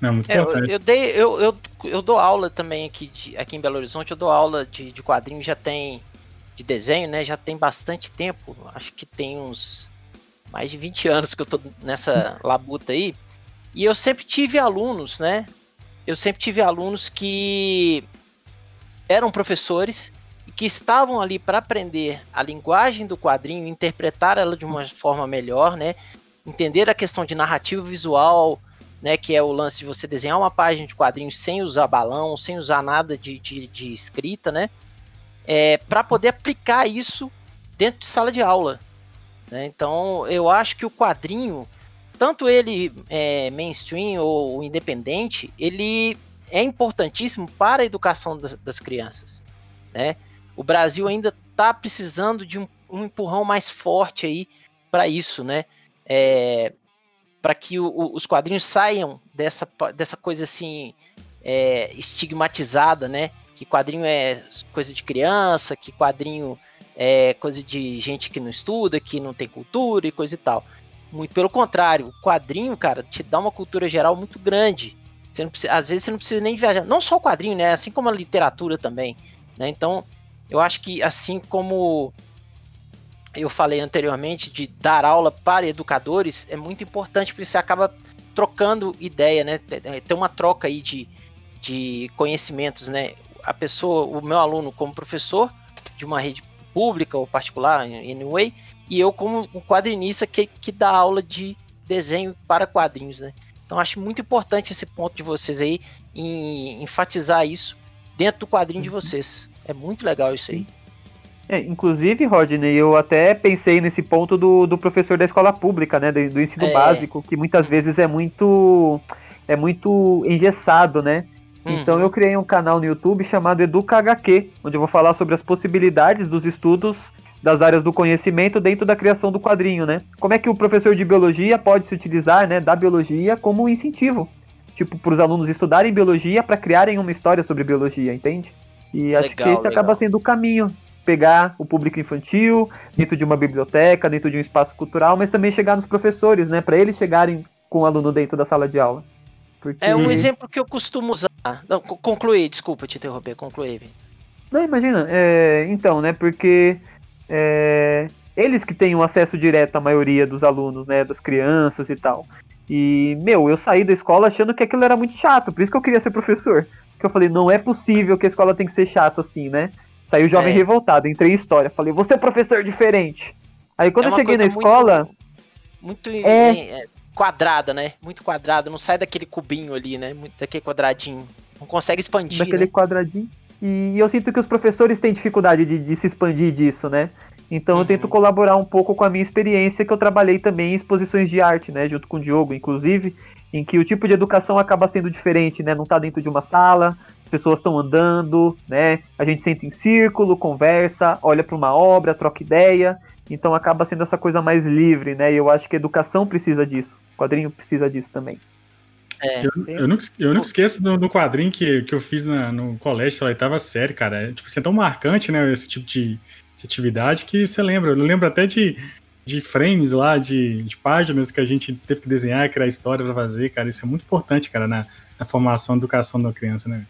Não, muito é, eu, eu, dei, eu, eu, eu dou aula também aqui, de, aqui em Belo Horizonte, eu dou aula de, de quadrinho, já tem de desenho, né? Já tem bastante tempo. Acho que tem uns mais de 20 anos que eu tô nessa labuta aí. E eu sempre tive alunos, né? Eu sempre tive alunos que eram professores e que estavam ali para aprender a linguagem do quadrinho, interpretar ela de uma forma melhor, né? Entender a questão de narrativa visual, né, que é o lance de você desenhar uma página de quadrinhos sem usar balão, sem usar nada de, de, de escrita, né, é, para poder aplicar isso dentro de sala de aula. Né? Então, eu acho que o quadrinho, tanto ele é, mainstream ou independente, ele é importantíssimo para a educação das, das crianças. Né? O Brasil ainda está precisando de um, um, empurrão mais forte aí para isso, né? É, para que o, o, os quadrinhos saiam dessa, dessa coisa assim é, estigmatizada, né? Que quadrinho é coisa de criança, que quadrinho é coisa de gente que não estuda, que não tem cultura e coisa e tal. Muito pelo contrário, o quadrinho, cara, te dá uma cultura geral muito grande. Você não precisa, às vezes você não precisa nem viajar. Não só o quadrinho, né? Assim como a literatura também. Né? Então, eu acho que assim como eu falei anteriormente de dar aula para educadores é muito importante porque você acaba trocando ideia, né? Tem uma troca aí de, de conhecimentos, né? A pessoa, o meu aluno como professor de uma rede pública ou particular, anyway, e eu como um quadrinista que, que dá aula de desenho para quadrinhos, né? Então acho muito importante esse ponto de vocês aí em enfatizar isso dentro do quadrinho de uhum. vocês. É muito legal isso aí. É, inclusive, Rodney, eu até pensei nesse ponto do, do professor da escola pública, né? Do, do ensino é. básico, que muitas vezes é muito é muito engessado, né? Uhum. Então eu criei um canal no YouTube chamado Educa HQ, onde eu vou falar sobre as possibilidades dos estudos das áreas do conhecimento dentro da criação do quadrinho, né? Como é que o professor de biologia pode se utilizar, né, da biologia como um incentivo, tipo, para os alunos estudarem biologia para criarem uma história sobre biologia, entende? E acho Legal, que esse legal. acaba sendo o caminho, pegar o público infantil dentro de uma biblioteca, dentro de um espaço cultural, mas também chegar nos professores, né, para eles chegarem com o aluno dentro da sala de aula. Porque... É um Uhum. exemplo que eu costumo usar. Não, co- concluí, desculpa te interromper, concluí. Não, imagina, é, então, né, porque é, eles que têm um acesso direto à maioria dos alunos, né, das crianças e tal. E, meu, eu saí da escola achando que aquilo era muito chato, por isso que eu queria ser professor. Que eu falei, não é possível que a escola tem que ser chato assim, né? Saiu jovem É. revoltado, entrei em história, falei, você é um professor diferente. Aí quando É eu cheguei na coisa muito- escola, Muito É. quadrada, né? Muito quadrada, não sai daquele cubinho ali, né? Muito daquele quadradinho. Não consegue expandir, daquele né? quadradinho. E eu sinto que os professores têm dificuldade de, de se expandir disso, né? Então eu Uhum. tento colaborar um pouco com a minha experiência, que eu trabalhei também em exposições de arte, né? Junto com o Diogo, inclusive, em que o tipo de educação acaba sendo diferente, né? Não tá dentro de uma sala, as pessoas estão andando, né? A gente senta em círculo, conversa, olha para uma obra, troca ideia. Então acaba sendo essa coisa mais livre, né? E eu acho que a educação precisa disso. O quadrinho precisa disso também. É. Eu, eu nunca, eu nunca esqueço do, do quadrinho que, que eu fiz na- no colégio, na oitava série, cara. É, tipo, assim, é tão marcante, né? Esse tipo de, de atividade que você lembra. Eu lembro até de, de frames lá, de, de páginas que a gente teve que desenhar, criar história pra fazer, cara. Isso é muito importante, cara, na, na formação e educação da criança, né?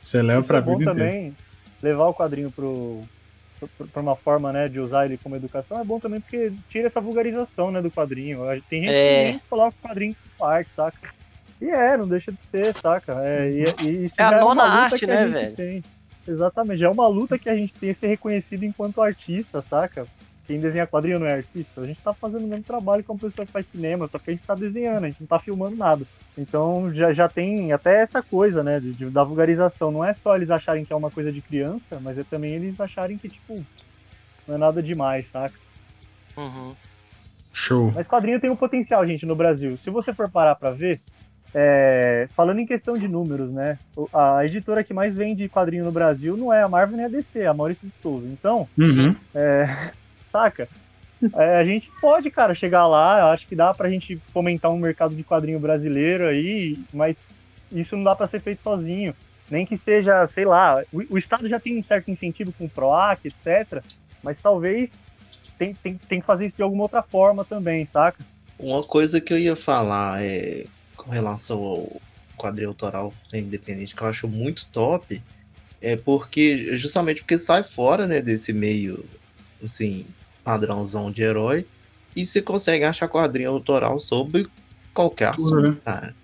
Você leva pra é bom vida inteira. também levar o quadrinho pro para uma forma né, de usar ele como educação é bom também porque tira essa vulgarização né, do quadrinho. Tem gente É. que coloca o quadrinho como arte, saca? E é, não deixa de ser, saca? É, e, e isso É a já nona luta arte, que né, velho? Tem. Exatamente, já é uma luta que a gente tem ser reconhecido enquanto artista, saca? Quem desenha quadrinho não é artista. A gente tá fazendo o mesmo trabalho que uma pessoa que faz cinema, só que a gente tá desenhando, a gente não tá filmando nada. Então já, já tem até essa coisa, né, de, de- da vulgarização. Não é só eles acharem que é uma coisa de criança, mas é também eles acharem que, tipo, não é nada demais, saca? Uhum. Show. Mas quadrinho tem um potencial, gente, no Brasil. Se você for parar pra ver, é, falando em questão de números, né? A editora que mais vende quadrinho no Brasil não é a Marvel nem a DC, é a Maurício de Souza. Então, Uhum. é, saca? É, a gente pode, cara, chegar lá. Acho que dá pra gente fomentar um mercado de quadrinho brasileiro aí, mas isso não dá pra ser feito sozinho. Nem que seja, sei lá, o, o Estado já tem um certo incentivo com o PROAC, etc. Mas talvez tem, tem, tem que fazer isso de alguma outra forma também, saca? Uma coisa que eu ia falar é com relação ao quadrinho autoral independente que eu acho muito top é porque justamente porque sai fora né desse meio assim padrãozão de herói e você consegue achar quadrinho autoral sobre qualquer assunto, cara.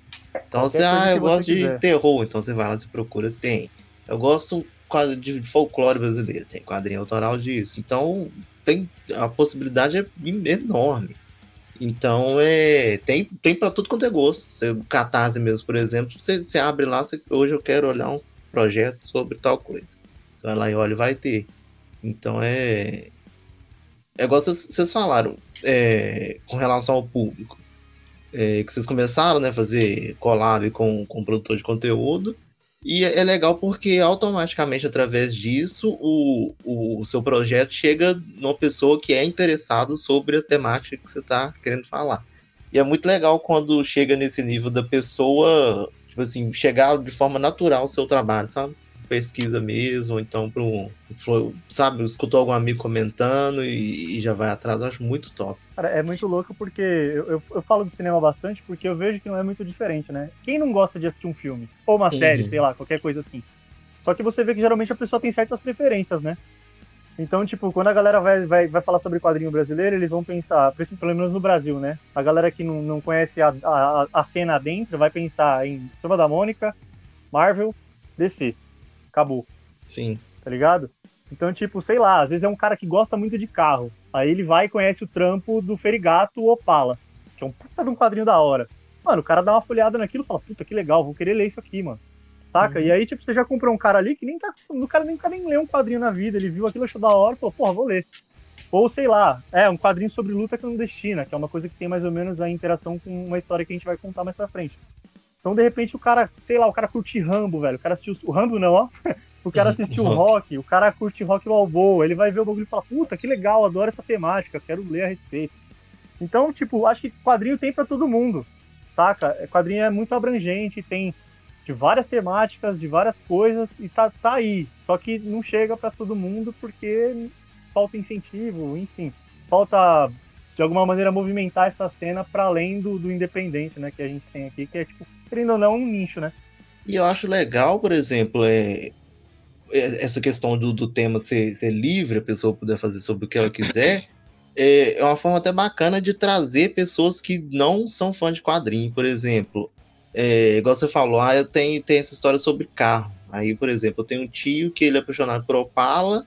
Então você, ah, eu você gosto de quiser. terror, então você vai lá, você procura, tem. Eu gosto de folclore brasileiro, tem quadrinho autoral disso. Então tem a possibilidade é enorme. Então é tem tem para tudo quanto é gosto. Você, Catarse mesmo, por exemplo, você, você abre lá, você, hoje eu quero olhar um projeto sobre tal coisa. Você vai lá e olha, vai ter. Então é é igual vocês, falaram é, com relação ao público. É, que vocês começaram né, a fazer collab com, com produtor de conteúdo. E é é legal porque automaticamente, através disso, o, o seu projeto chega numa pessoa que é interessada sobre a temática que você está querendo falar. E é muito legal quando chega nesse nível da pessoa, tipo assim, chegar de forma natural ao seu trabalho, sabe? Pesquisa mesmo, ou então para um. Sabe, escutou algum amigo comentando e, e já vai atrás. Eu acho muito top. Cara, é muito louco porque eu, eu, eu falo do cinema bastante porque eu vejo que não é muito diferente, né? Quem não gosta de assistir um filme? Ou uma Uhum. série, sei lá, qualquer coisa assim. Só que você vê que geralmente a pessoa tem certas preferências, né? Então, tipo, quando a galera vai, vai, vai falar sobre quadrinho brasileiro, eles vão pensar, pelo menos no Brasil, né? A galera que não, não conhece a, a, a cena dentro vai pensar em Turma da Mônica, Marvel, DC. Acabou Sim. tá ligado? Então, tipo, sei lá, às vezes é um cara que gosta muito de carro. Aí ele vai e conhece o trampo do Ferigato Opala, que é um puta de um quadrinho da hora. Mano, o cara dá uma folhada naquilo e fala, puta, que legal, vou querer ler isso aqui, mano. Saca? E aí, tipo, você já comprou um cara ali que nem tá. O cara nem, nem leu um quadrinho na vida, ele viu aquilo, achou da hora e falou, porra, vou ler. Ou sei lá, é um quadrinho sobre luta clandestina, que é uma coisa que tem mais ou menos a interação com uma história que a gente vai contar mais pra frente. Então, de repente, o cara, sei lá, o cara curte Rambo, velho. O cara assistiu. O Rambo não, ó. o cara assistiu o rock, o cara curte rock balboa, ele vai ver o bagulho e fala, puta, que legal, adoro essa temática, quero ler a respeito. Então, tipo, acho que quadrinho tem para todo mundo, saca? Quadrinho é muito abrangente, tem de várias temáticas, de várias coisas, e tá, tá aí. Só que não chega para todo mundo porque falta incentivo, enfim. Falta, de alguma maneira, movimentar essa cena para além do, do independente, né, que a gente tem aqui, que é, tipo, querendo ou não, um nicho, né? E eu acho legal, por exemplo, é, é essa questão do, do tema ser, ser livre, a pessoa poder fazer sobre o que ela quiser. É, é uma forma até bacana de trazer pessoas que não são fã de quadrinho, por exemplo. É, igual você falou, ah, eu tenho, tenho essa história sobre carro. Aí, por exemplo, eu tenho um tio que ele é apaixonado por Opala,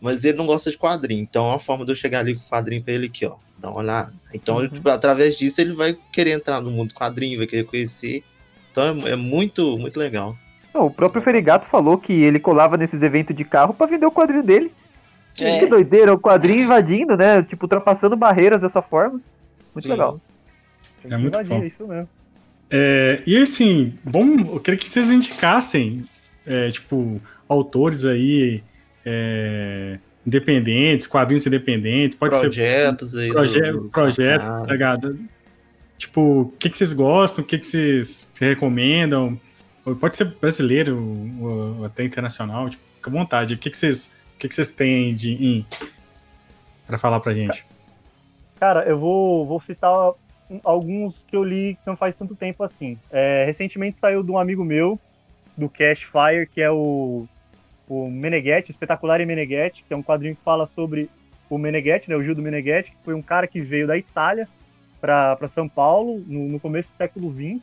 mas ele não gosta de quadrinho. Então, é uma forma de eu chegar ali com o quadrinho pra ele aqui, ó. Dá uma olhada. Então, uhum. tipo, através disso, ele vai querer entrar no mundo do quadrinho, vai querer conhecer. Então, é, é muito, muito legal. Não, o próprio Ferigato falou que ele colava nesses eventos de carro para vender o quadrinho dele. É. Que doideira, o quadrinho invadindo, né? Tipo, ultrapassando barreiras dessa forma. Muito Sim. legal. É muito invadir, bom. isso mesmo. É, e assim, vamos, eu queria que vocês indicassem, é, tipo, autores aí é, independentes, quadrinhos independentes, pode projetos ser. Aí proje do... Projetos, ah. tá ligado? Tipo, o que, que vocês gostam, o que, que vocês, recomendam? Pode ser brasileiro ou até internacional, tipo, fica à vontade. O que, que vocês. O que, que vocês têm de para falar pra gente? Cara, eu vou, vou citar alguns que eu li que não faz tanto tempo assim. É, recentemente saiu de um amigo meu, do Cash Fire, que é o, o Meneghetti, Espetacular e Meneghetti, que é um quadrinho que fala sobre o Meneghetti, né, o Gil do Meneghetti, que foi um cara que veio da Itália para São Paulo no, no, começo do século XX.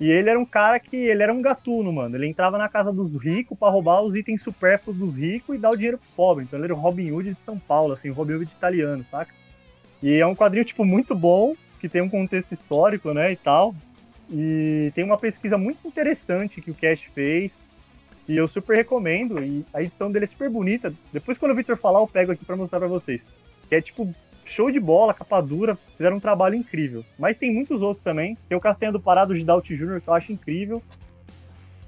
E ele era um cara que ele era um gatuno, mano. Ele entrava na casa dos ricos para roubar os itens supérfluos dos ricos e dar o dinheiro pro pobre. Então ele era o Robin Hood de São Paulo, assim, o Robin Hood italiano, saca? E é um quadrinho, tipo, muito bom, que tem um contexto histórico, né, e tal. E tem uma pesquisa muito interessante que o Cash fez, e eu super recomendo, e a edição dele é super bonita. Depois, quando o Victor falar, eu pego aqui para mostrar para vocês. Que é, tipo, show de bola, capa dura, fizeram um trabalho incrível. Mas tem muitos outros também. Tem o Castanha do Parado de Doubt Jr., que eu acho incrível.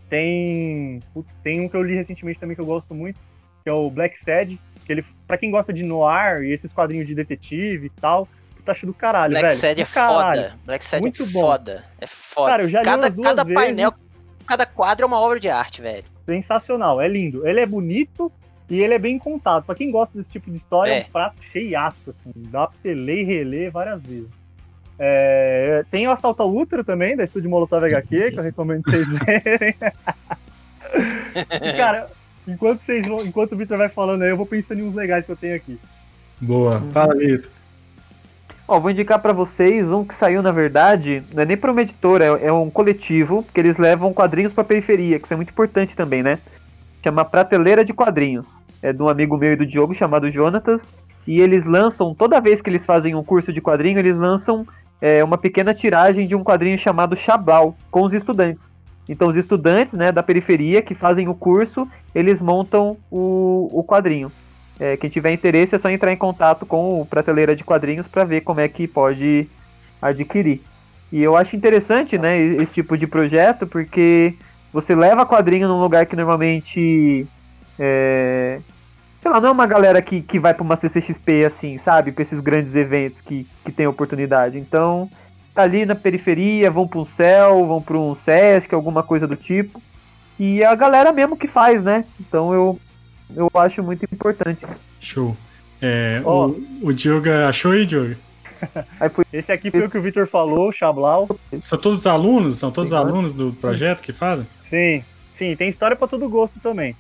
Tem, tem um que eu li recentemente também que eu gosto muito, que é o Black Sad, que ele, pra quem gosta de noir e esses quadrinhos de detetive e tal, taxa do caralho, Black velho. Sad é caralho. foda. Black Sad Muito é bom. foda. É foda. Cara, eu já cada, li cada vezes. painel, cada quadro é uma obra de arte, velho. Sensacional, é lindo. Ele é bonito e ele é bem contado. Pra quem gosta desse tipo de história, é, é um prato cheiaço, assim. Dá pra você ler e reler várias vezes. É, tem o Assalto ao Ultra também, da Estúdio Molotov HQ, que eu recomendo vocês lerem. e, cara, enquanto, vocês vão, enquanto o Victor vai falando aí, eu vou pensando em uns legais que eu tenho aqui. Boa, fala, Vitor. Ó, vou indicar para vocês um que saiu, na verdade, não é nem para uma editora, é, é, um coletivo, que eles levam quadrinhos para periferia, que isso é muito importante também, né? Chama Prateleira de Quadrinhos. É de um amigo meu e do Diogo chamado Jonatas. E eles lançam, toda vez que eles fazem um curso de quadrinho, eles lançam é, uma pequena tiragem de um quadrinho chamado Chabal, com os estudantes. Então, os estudantes né, da periferia que fazem o curso, eles montam o, o quadrinho. É, quem tiver interesse é só entrar em contato com o Prateleira de Quadrinhos para ver como é que pode adquirir. E eu acho interessante, né, esse tipo de projeto, porque você leva quadrinho num lugar que normalmente. É, sei lá, não é uma galera que, que vai para uma CCXP assim, sabe? Para esses grandes eventos que, que tem oportunidade. Então, tá ali na periferia, vão para um céu, vão para um Sesc, alguma coisa do tipo. E é a galera mesmo que faz, né? Então eu, eu acho muito importante. Show. É, oh. o, o Diogo achou aí, Diogo? Esse aqui foi o que o Victor falou, o Chablau. São todos alunos? São todos Sim, alunos do projeto que fazem? Sim, sim, tem história para todo gosto também.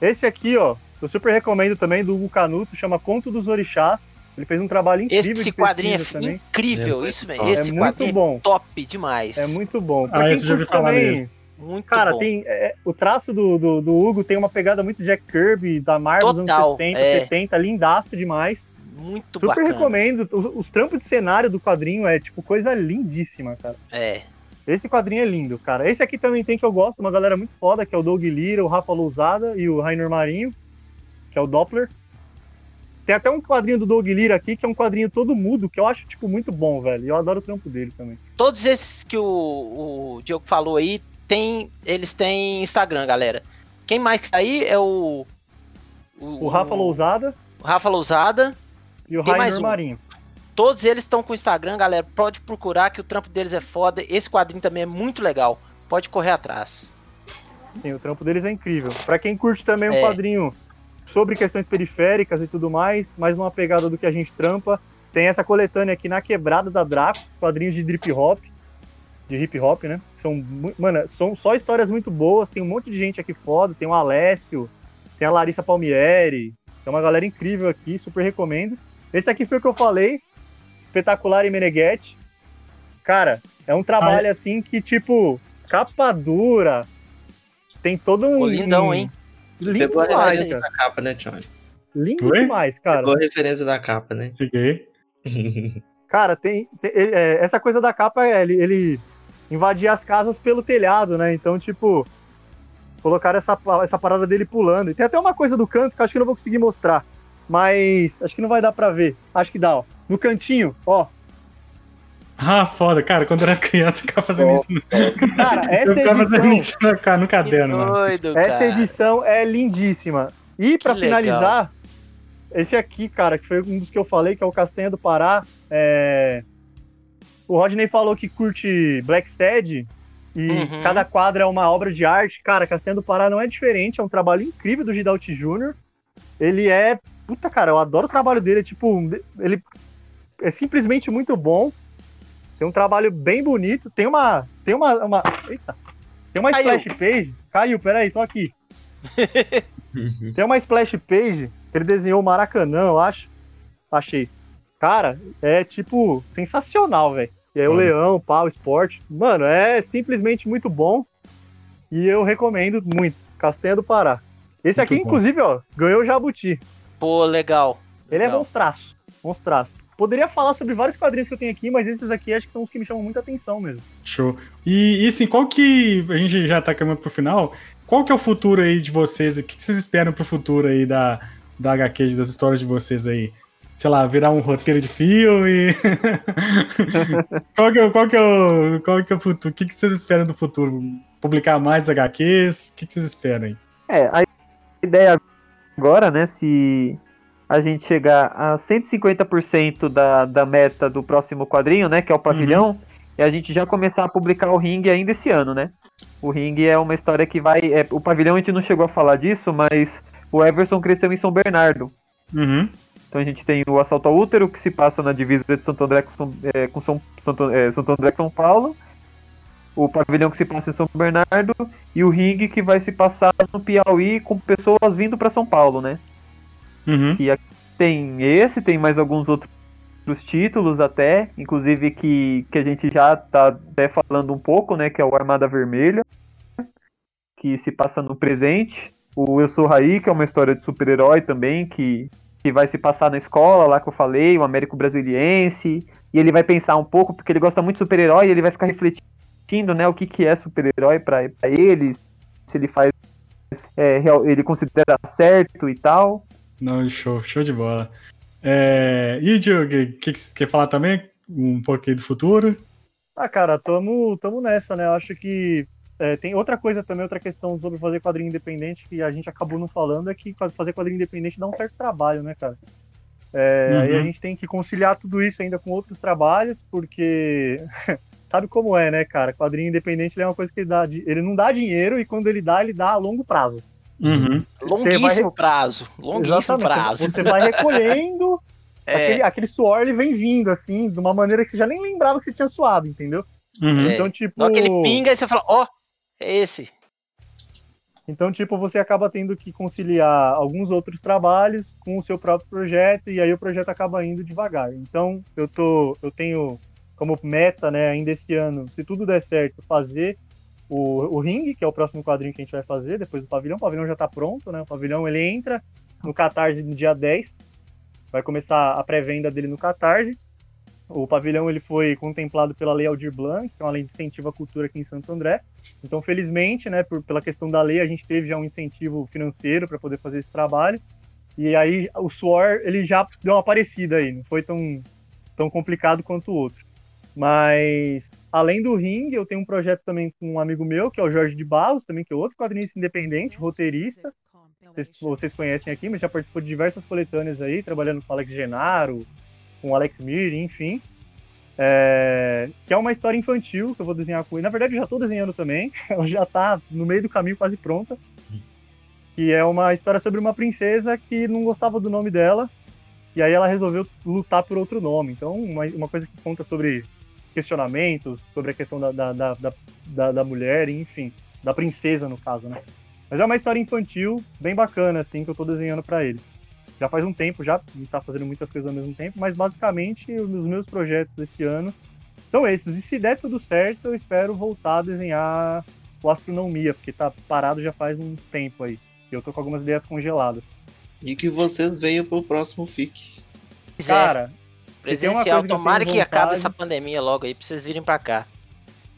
Esse aqui, ó, eu super recomendo também do Hugo Canuto, chama Conto dos Orixás. Ele fez um trabalho incrível. Esse quadrinho é também. incrível, é, isso mesmo. Esse é muito bom. É top demais. É muito bom. Pra ah, esse já ouvi falar também, muito Cara, bom. tem é, o traço do, do, do, Hugo tem uma pegada muito Jack Kirby, da Marvel dos anos 70, é. 70, lindaço demais. Muito Super bacana. recomendo. Os, os, trampos de cenário do quadrinho é, tipo, coisa lindíssima, cara. É. Esse quadrinho é lindo, cara. Esse aqui também tem que eu gosto, uma galera muito foda, que é o Doug Lira, o Rafa Lousada e o Rainer Marinho, que é o Doppler. Tem até um quadrinho do Doug Lira aqui, que é um quadrinho todo mudo, que eu acho, tipo, muito bom, velho. E eu adoro o trampo dele também. Todos esses que o, o Diogo falou aí, tem, eles têm Instagram, galera. Quem mais que tá aí é o. O Rafa Lousada O Rafa Lousada. e o Rainer um. Marinho. Todos eles estão com o Instagram, galera. Pode procurar que o trampo deles é foda. Esse quadrinho também é muito legal. Pode correr atrás. Sim, o trampo deles é incrível. Pra quem curte também um É. quadrinho sobre questões periféricas e tudo mais, mais uma pegada do que a gente trampa, tem essa coletânea aqui na Quebrada da Draco, quadrinhos de drip hop, de hip hop, né? São, mano, são só histórias muito boas, tem um monte de gente aqui foda, tem o Alessio, tem a Larissa Palmieri, tem uma galera incrível aqui, super recomendo. Esse aqui foi o que eu falei, Espetacular e Meneghetti. Cara, é um trabalho assim que, tipo, capa dura, tem todo um... Pô, lindão, hein? Lindo Pegou a demais, referência cara. da capa, né, Johnny? Lindo Oi? demais, cara. Pegou a referência da capa, né? Cheguei. Cara, tem, tem- é, essa coisa da capa, é, ele, ele invadia as casas pelo telhado, né? Então, tipo, colocaram essa, essa parada dele pulando. E tem até uma coisa do canto que eu acho que eu não vou conseguir mostrar. Mas acho que não vai dar pra ver. Acho que dá, ó. No cantinho, ó. Ah, foda, cara, quando eu era criança eu ficava fazendo Ó, isso. no- Cara, Eu essa ficava fazendo edição, isso no, no caderno, mano. doido, essa cara. edição é lindíssima. E pra Que legal. finalizar, esse aqui, cara, que foi um dos que eu falei, que é o Castanha do Pará. é, O Rodney falou que curte Blackstead e Uhum. cada quadro é uma obra de arte. Cara, Castanha do Pará não é diferente, é um trabalho incrível do Gidalt Jr. Ele é. Puta, cara, eu adoro o trabalho dele. é Tipo, ele é simplesmente muito bom. Tem um trabalho bem bonito. Tem uma. Tem uma. uma eita! Tem uma Caiu. splash page. Caiu, peraí, tô aqui. Tem uma splash page que ele desenhou o Maracanã, eu acho. Achei. Cara, é tipo sensacional, velho. E aí o. Leão, pau, esporte. Mano, é simplesmente muito bom. E eu recomendo muito. Castanha do Pará. Esse Muito aqui, bom. inclusive, ó, ganhou o Jabuti. Pô, legal. Ele é monstraço. Monstraço. Poderia falar sobre vários quadrinhos que eu tenho aqui, mas esses aqui acho que são os que me chamam muita atenção mesmo. Show. E, e assim, qual que. A gente já tá caminhando pro final. Qual que é o futuro aí de vocês? O que, que vocês esperam pro futuro aí da, da HQ, das histórias de vocês aí? Sei lá, virar um roteiro de filme? qual, que é, o- qual, que é o, qual que é o futuro? O que, que vocês esperam do futuro? Publicar mais HQs? O que, que vocês esperam aí? É, a ideia agora, né, se a gente chegar a 150% da, da meta do próximo quadrinho, né, que é o pavilhão, e a gente já começar a publicar o ringue ainda esse ano, né? O ringue é uma história que vai. é, o pavilhão a gente não chegou a falar disso, mas o Everson cresceu em São Bernardo. Uhum. Então a gente tem o Assalto ao Útero, que se passa na divisa de Santo André com São, é, com São, Santo, é, Santo André São Paulo. O pavilhão que se passa em São Bernardo. E o ringue que vai se passar no Piauí com pessoas vindo para São Paulo, né? Uhum. Tem esse, tem mais alguns outros títulos até, inclusive que, que a gente já tá até falando um pouco, né? Que é o Armada Vermelha, que se passa no presente. O Eu Sou Raí, que é uma história de super-herói também, que, que vai se passar na escola, lá que eu falei, o Américo Brasiliense. E ele vai pensar um pouco, porque ele gosta muito de super-herói, e ele vai ficar refletindo, né, o que, que é super-herói para ele, se ele faz. é, real- ele considera certo e tal. Não, show, show de bola. É, e, Diogo, o que, que você quer falar também? Um pouco aí do futuro? Ah, cara, tamo, tamo nessa, né? Eu acho que é, tem outra coisa também, outra questão sobre fazer quadrinho independente que a gente acabou não falando, é que fazer quadrinho independente dá um certo trabalho, né, cara? É, Uhum. Aí a gente tem que conciliar tudo isso ainda com outros trabalhos, porque sabe como é, né, cara? Quadrinho independente ele é uma coisa que ele, dá, ele não dá dinheiro e quando ele dá, ele dá a longo prazo. Uhum. Longuíssimo prazo. Longuíssimo Exatamente. prazo. Você vai recolhendo, É, aquele, aquele suor ele vem vindo, assim, de uma maneira que você já nem lembrava que você tinha suado, entendeu? Uhum. É. Então, tipo. na hora que ele pinga, aí você fala, ó, é esse. Então, tipo, você acaba tendo que conciliar alguns outros trabalhos com o seu próprio projeto e aí o projeto acaba indo devagar. Então, eu tô, eu tenho como meta, né, ainda esse ano, se tudo der certo, fazer o, o ringue, que é o próximo quadrinho que a gente vai fazer depois do pavilhão. O pavilhão já tá pronto, né? O pavilhão ele entra no Catarse no dia 10. Vai começar a pré-venda dele no Catarse. O pavilhão ele foi contemplado pela Lei Aldir Blanc, que é uma lei de incentivo à cultura aqui em Santo André. Então, felizmente, né, por, pela questão da lei, a gente teve já um incentivo financeiro para poder fazer esse trabalho. E aí o suor ele já deu uma parecida aí, não foi tão, tão complicado quanto o outro. Mas além do Ring, eu tenho um projeto também com um amigo meu, que é o Jorge de Barros, também, que é outro quadrinista independente, roteirista. Vocês, vocês conhecem aqui, mas já participou de diversas coletâneas aí, trabalhando com Alex Genaro, com o Alex Mir, enfim. É, que é uma história infantil que eu vou desenhar com ele. Na verdade, eu já estou desenhando também. Ela já está no meio do caminho, quase pronta. Que é uma história sobre uma princesa que não gostava do nome dela. E aí ela resolveu lutar por outro nome. Então, uma, uma coisa que conta sobre questionamentos, sobre a questão da, da, da, da, da mulher, enfim. Da princesa, no caso, né? Mas é uma história infantil, bem bacana, assim, que eu estou desenhando para ele já faz um tempo, já está fazendo muitas coisas ao mesmo tempo, mas basicamente os meus projetos esse ano são esses. E se der tudo certo, eu espero voltar a desenhar o Astronomia, porque tá parado já faz um tempo aí. Eu tô com algumas ideias congeladas. E que vocês venham pro próximo FIC. Cara, presencial, tomara que, que acabe essa pandemia logo aí pra vocês virem pra cá.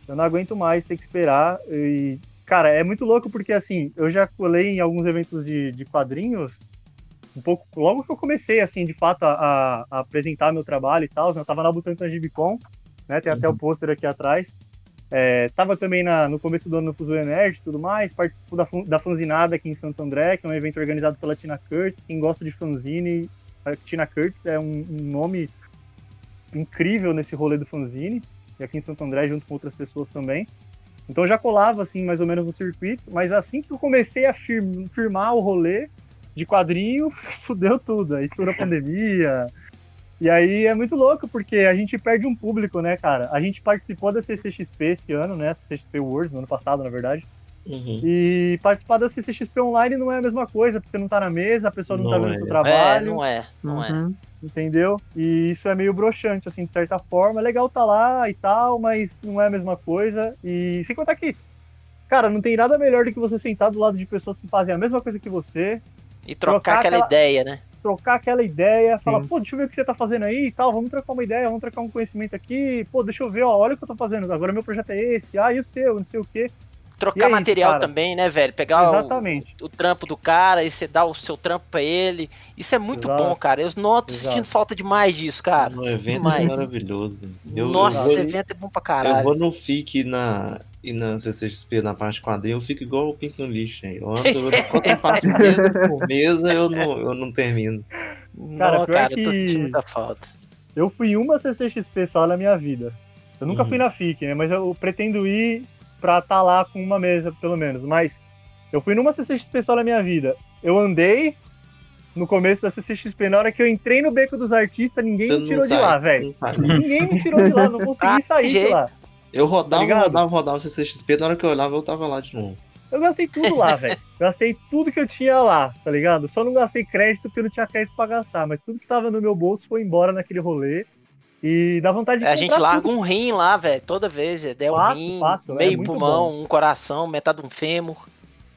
Eu não aguento mais ter que esperar. E, cara, é muito louco porque assim, eu já colei em alguns eventos de, de quadrinhos um pouco logo que eu comecei assim de fato a, a apresentar meu trabalho e tal eu tava na Butantan Gibicon né tem uhum. até o pôster aqui atrás. É, tava também na, no começo do ano no Fuso Energy e tudo mais participo da, da fanzinada aqui em Santo André que é um evento organizado pela Tina Kurtz. Quem gosta de fanzine a Tina Kurtz é um, um nome incrível nesse rolê do fanzine e aqui em Santo André junto com outras pessoas também. Então já colava assim mais ou menos no circuito mas assim que eu comecei a firmar o rolê de quadrinho, fudeu tudo. Aí estoura a pandemia. E aí é muito louco, porque a gente perde um público, né, cara? A gente participou da CCXP esse ano, né? CCXP Worlds, no ano passado, na verdade. Uhum. E participar da CCXP online não é a mesma coisa, porque você não tá na mesa, a pessoa não, tá não tá vendo o é. seu trabalho. É, não é, não é. uhum. é. Entendeu? E isso é meio broxante, assim, de certa forma. É legal tá lá e tal, mas não é a mesma coisa. E sem contar que, cara, não tem nada melhor do que você sentar do lado de pessoas que fazem a mesma coisa que você, e trocar, trocar aquela, aquela, ideia, né? Trocar aquela ideia, falar, pô, deixa eu ver o que você tá fazendo aí e tal, vamos trocar uma ideia, vamos trocar um conhecimento aqui, pô, deixa eu ver, ó, olha o que eu tô fazendo, agora meu projeto é esse, ah, e o seu, não sei o quê. Trocar é material isso, também, né, velho? Pegar Exatamente. O, o, trampo do cara e você dar o seu trampo pra ele. Isso é muito Exato. bom, cara. Eu noto Exato. sentindo falta demais disso, cara. O evento demais. é maravilhoso. Eu, Nossa, eu vou, esse evento é bom pra caralho. Eu vou no FIC na, e na CCXP, na parte quadrinho, eu fico igual o Pink no lixo aí. Eu ando, quando eu passo mesa por mesa, eu não, eu não termino. Cara, não, cara, que... eu tô sentindo falta. Eu fui uma CCXP só na minha vida. Eu nunca uhum. fui na FIC, né? Mas eu pretendo ir pra estar tá lá com uma mesa, pelo menos. Mas eu fui numa CCXP só na minha vida. Eu andei no começo da CCXP. Na hora que eu entrei no beco dos artistas, ninguém Você me tirou de lá, velho. Ninguém me tirou de lá, não consegui sair de lá. Eu rodava, tá rodava, rodava o CCXP, na hora que eu olhava, eu tava lá de novo. Eu gastei tudo lá, velho. Gastei tudo que eu tinha lá, tá ligado? Só não gastei crédito porque eu não tinha crédito pra gastar, mas tudo que tava no meu bolso foi embora naquele rolê. E dá vontade de é, A gente larga tudo. um rim lá, velho, toda vez. É um rim, é meio é pulmão, bom. um coração, metade de um fêmur.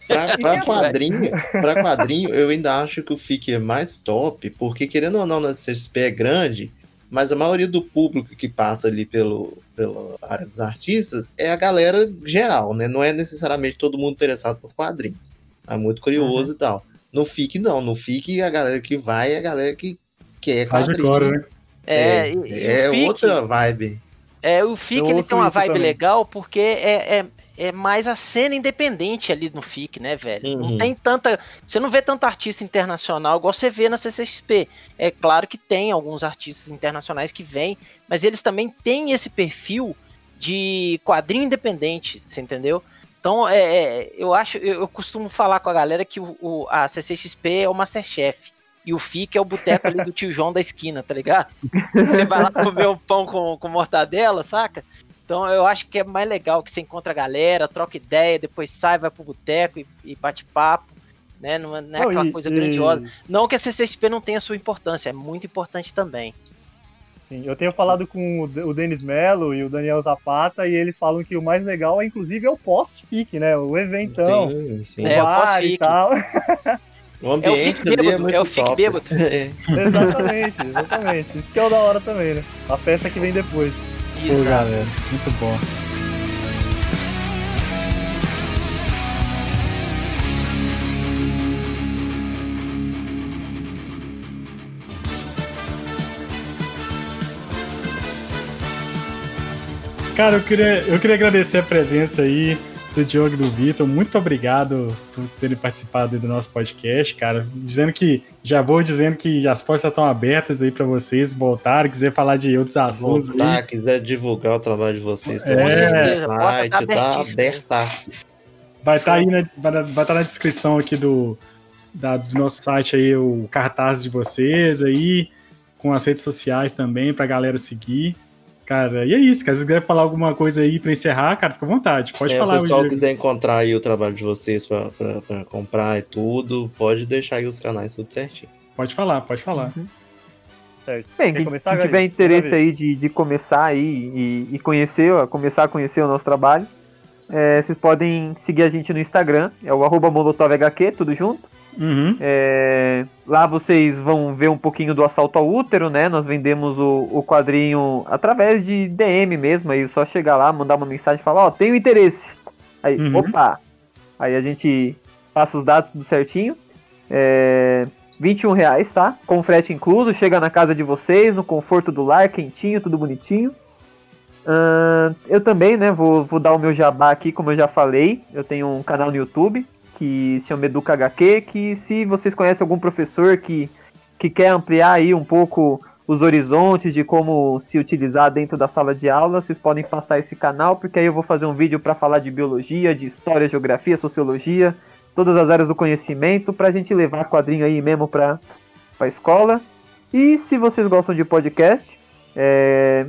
Pra, pra quadrinho, pra quadrinho, eu ainda acho que o FIC é mais top, porque querendo ou não, na CXP é grande, mas a maioria do público que passa ali pelo, pela área dos artistas é a galera geral, né? Não é necessariamente todo mundo interessado por quadrinhos. É muito curioso uhum. e tal. No FIC, não. No FIC, a galera que vai é a galera que quer quadrinho. Agora, né? É, é, é FIC, outra vibe. É, o FIC é ele tem uma vibe também. legal porque é, é, é mais a cena independente ali no FIC, né, velho? Uhum. Não tem tanta. Você não vê tanto artista internacional igual você vê na CCXP. É claro que tem alguns artistas internacionais que vêm, mas eles também têm esse perfil de quadrinho independente, você entendeu? Então, é, é eu acho, eu, eu, costumo falar com a galera que o, o, a CCXP é o Masterchef. E o FIC é o boteco ali do tio João da esquina, tá ligado? Você vai lá comer um pão com, com mortadela, saca? Então eu acho que é mais legal que você encontra a galera, troca ideia, depois sai, vai pro boteco e, e bate papo, né? Não, é, não é não, aquela e, coisa e... grandiosa. Não que a CCXP não tenha sua importância, é muito importante também. Sim, eu tenho falado com o Denis Mello e o Daniel Zapata e eles falam que o mais legal, é, inclusive, é o pós-FIC, né? O eventão. Sim, sim. O é, o pós-FIC. O ambiente é o bêbado, é muito é o fique bêbado. É. Exatamente, exatamente. Isso que é o da hora também, né? A festa que vem depois. Pô, galera, muito bom. Cara, eu queria, eu queria agradecer a presença aí do Diogo e do Vitor. Muito obrigado por terem participado do nosso podcast, cara. Dizendo que já vou dizendo que as portas estão abertas aí para vocês voltarem, quiser falar de outros assuntos. Voltar, quiser divulgar o trabalho de vocês, tem é, certeza, site, tá, tá abertaço. Vai estar tá aí na, vai estar tá na descrição aqui do, da, do nosso site aí o cartaz de vocês aí, com as redes sociais também pra galera seguir. Cara, e é isso, cara. Se quiser falar alguma coisa aí pra encerrar, cara, fica à vontade. Pode é, falar. Se o pessoal quiser encontrar aí o trabalho de vocês pra, pra, pra, comprar e tudo, pode deixar aí os canais tudo certinho. Pode falar, pode falar. Uhum. Certo. Bem, quem começar, tiver interesse aí de, de começar aí e, e conhecer, ó, começar a conhecer o nosso trabalho, é, vocês podem seguir a gente no Instagram, é o arroba molotovhq, tudo junto. Uhum. É, lá vocês vão ver um pouquinho do assalto ao útero, né? Nós vendemos o, o quadrinho através de DM mesmo, aí só chegar lá, mandar uma mensagem e falar, ó, oh, tenho interesse. Aí, uhum. opa! Aí a gente passa os dados tudo certinho. É, 21 reais, tá? Com frete incluso, chega na casa de vocês, no conforto do lar, quentinho, tudo bonitinho. Uh, eu também, né, vou, vou dar o meu jabá aqui, como eu já falei. Eu tenho um canal no YouTube, que se chama Educa HQ, que se vocês conhecem algum professor que, que quer ampliar aí um pouco os horizontes de como se utilizar dentro da sala de aula, vocês podem passar esse canal, porque aí eu vou fazer um vídeo para falar de biologia, de história, geografia, sociologia, todas as áreas do conhecimento, para a gente levar quadrinho aí mesmo para a escola. E se vocês gostam de podcast, é...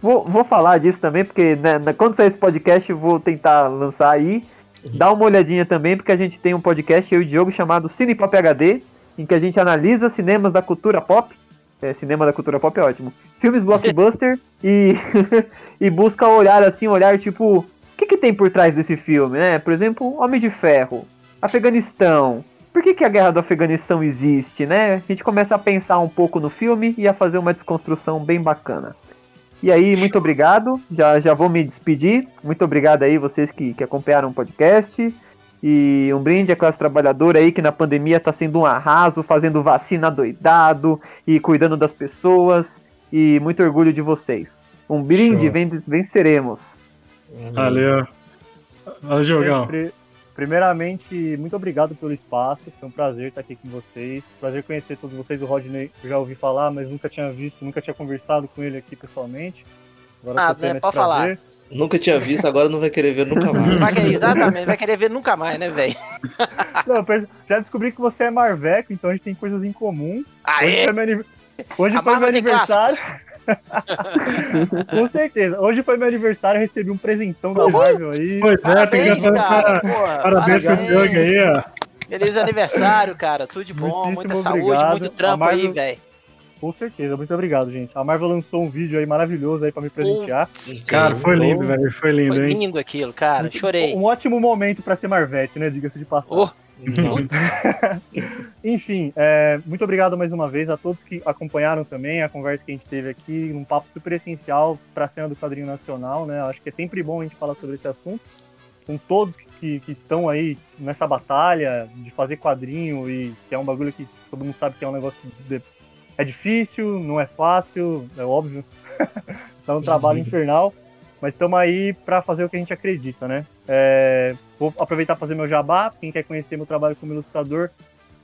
vou, vou falar disso também, porque né, quando sair esse podcast vou tentar lançar aí. Dá uma olhadinha também, porque a gente tem um podcast, eu e o Diogo, chamado Cine Pop HD, em que a gente analisa cinemas da cultura pop. É, cinema da cultura pop é ótimo. Filmes blockbuster e, e busca olhar assim, olhar tipo, o que, que tem por trás desse filme, né? Por exemplo, Homem de Ferro, Afeganistão. Por que, que a guerra do Afeganistão existe, né? A gente começa a pensar um pouco no filme e a fazer uma desconstrução bem bacana. E aí, muito obrigado. Já, já vou me despedir. Muito obrigado aí vocês que, que acompanharam o podcast. E um brinde à classe trabalhadora aí que na pandemia está sendo um arraso, fazendo vacina doidado e cuidando das pessoas. E muito orgulho de vocês. Um brinde, venceremos. Valeu. Valeu, Jogão. Primeiramente, muito obrigado pelo espaço. Foi um prazer estar aqui com vocês. Prazer conhecer todos vocês. O Rodney eu já ouvi falar, mas nunca tinha visto, nunca tinha conversado com ele aqui pessoalmente. Agora ah, né, pode falar. Nunca tinha visto, agora não vai querer ver nunca mais. Vai querer, exatamente, vai querer ver nunca mais, né, velho? Já descobri que você é Marveco, então a gente tem coisas em comum. Ah, Hoje foi meu, Hoje foi meu aniversário. Com certeza. Hoje foi meu aniversário, recebi um presentão da Marvel aí. Pois é, parabéns, tem que cara, parabéns pro Diogo aí, ó. Feliz aniversário, cara. Tudo de bom, Muitíssimo muita obrigado. saúde, muito trampo Marvel... aí, velho. Com certeza, muito obrigado, gente. A Marvel lançou um vídeo aí maravilhoso aí pra me presentear. Cara, foi lindo, velho. Foi lindo, foi hein? lindo aquilo, cara. Chorei. Um ótimo momento pra ser Marvete, né? Diga-se de passagem. Oh. Enfim, é, muito obrigado mais uma vez a todos que acompanharam também a conversa que a gente teve aqui, um papo super essencial para a cena do quadrinho nacional, né? Acho que é sempre bom a gente falar sobre esse assunto, com todos que, que estão aí nessa batalha de fazer quadrinho e que é um bagulho que todo mundo sabe que é um negócio de, é difícil, não é fácil, é óbvio, é um trabalho infernal. Mas estamos aí para fazer o que a gente acredita, né? É, vou aproveitar para fazer meu jabá. Quem quer conhecer meu trabalho como ilustrador,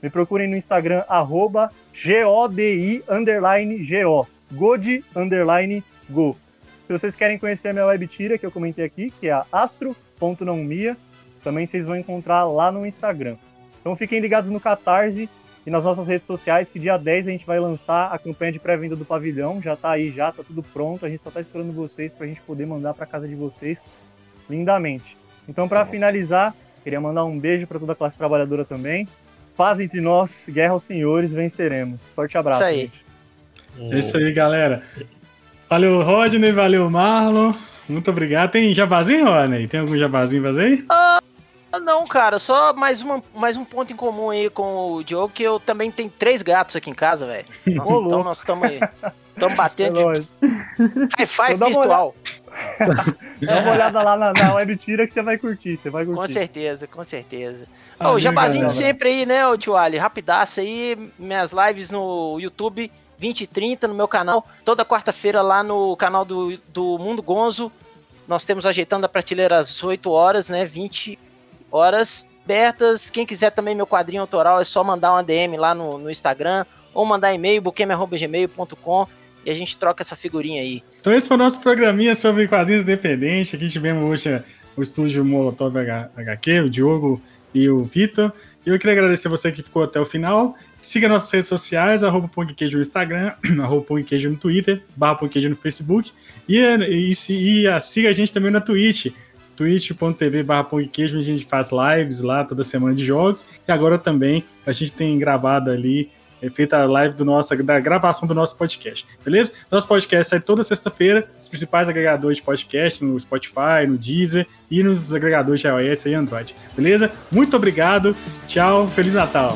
me procurem no Instagram, arroba G-O-D-I underline G-O. God underline Go. Se vocês querem conhecer a minha web tira que eu comentei aqui, que é a astro.naumia, também vocês vão encontrar lá no Instagram. Então fiquem ligados no Catarse e nas nossas redes sociais, que dia 10 a gente vai lançar a campanha de pré-venda do pavilhão. Já tá aí, já tá tudo pronto. A gente só tá esperando vocês pra gente poder mandar pra casa de vocês lindamente. Então, para finalizar, queria mandar um beijo para toda a classe trabalhadora também. Paz entre nós, guerra aos senhores, venceremos. Forte abraço. Isso aí. Gente. É isso aí, galera. Valeu, Rodney, valeu, Marlon. Muito obrigado. Tem jabazinho, Rodney? Tem algum jabazinho fazer aí? Uh, não, cara, só mais, uma, mais um ponto em comum aí com o Diogo, que eu também tenho três gatos aqui em casa, velho. então nós estamos aí. Estamos batendo é de... high five virtual. Dá uma olhada lá na, na web tira que você vai curtir, você vai curtir. Com certeza, com certeza. Ah, oh, jabazinho sempre aí, né, o tio Ali? Rapidaço aí, minhas lives no YouTube, 20 e 30 no meu canal. Toda quarta-feira lá no canal do, do Mundo Gonzo, nós temos ajeitando a prateleira às 8 horas, né? 20 horas abertas. Quem quiser também meu quadrinho autoral é só mandar uma DM lá no, no Instagram ou mandar e-mail, buqueme.gmail.com e a gente troca essa figurinha aí. Então esse foi o nosso programinha sobre quadrinhos independentes. Aqui tivemos hoje o estúdio Molotov HQ, o Diogo e o Vitor. E eu queria agradecer você que ficou até o final. Siga nossas redes sociais, arroba no Instagram, arroba no Twitter, barra no Facebook. E, e, e, e siga a gente também na Twitch, twitch.tv barra Pongqueijo, onde a gente faz lives lá toda semana de jogos. E agora também a gente tem gravado ali é feita a live do nosso, da gravação do nosso podcast, beleza? Nosso podcast sai toda sexta-feira, os principais agregadores de podcast, no Spotify, no Deezer e nos agregadores de iOS e Android, beleza? Muito obrigado, tchau, Feliz Natal!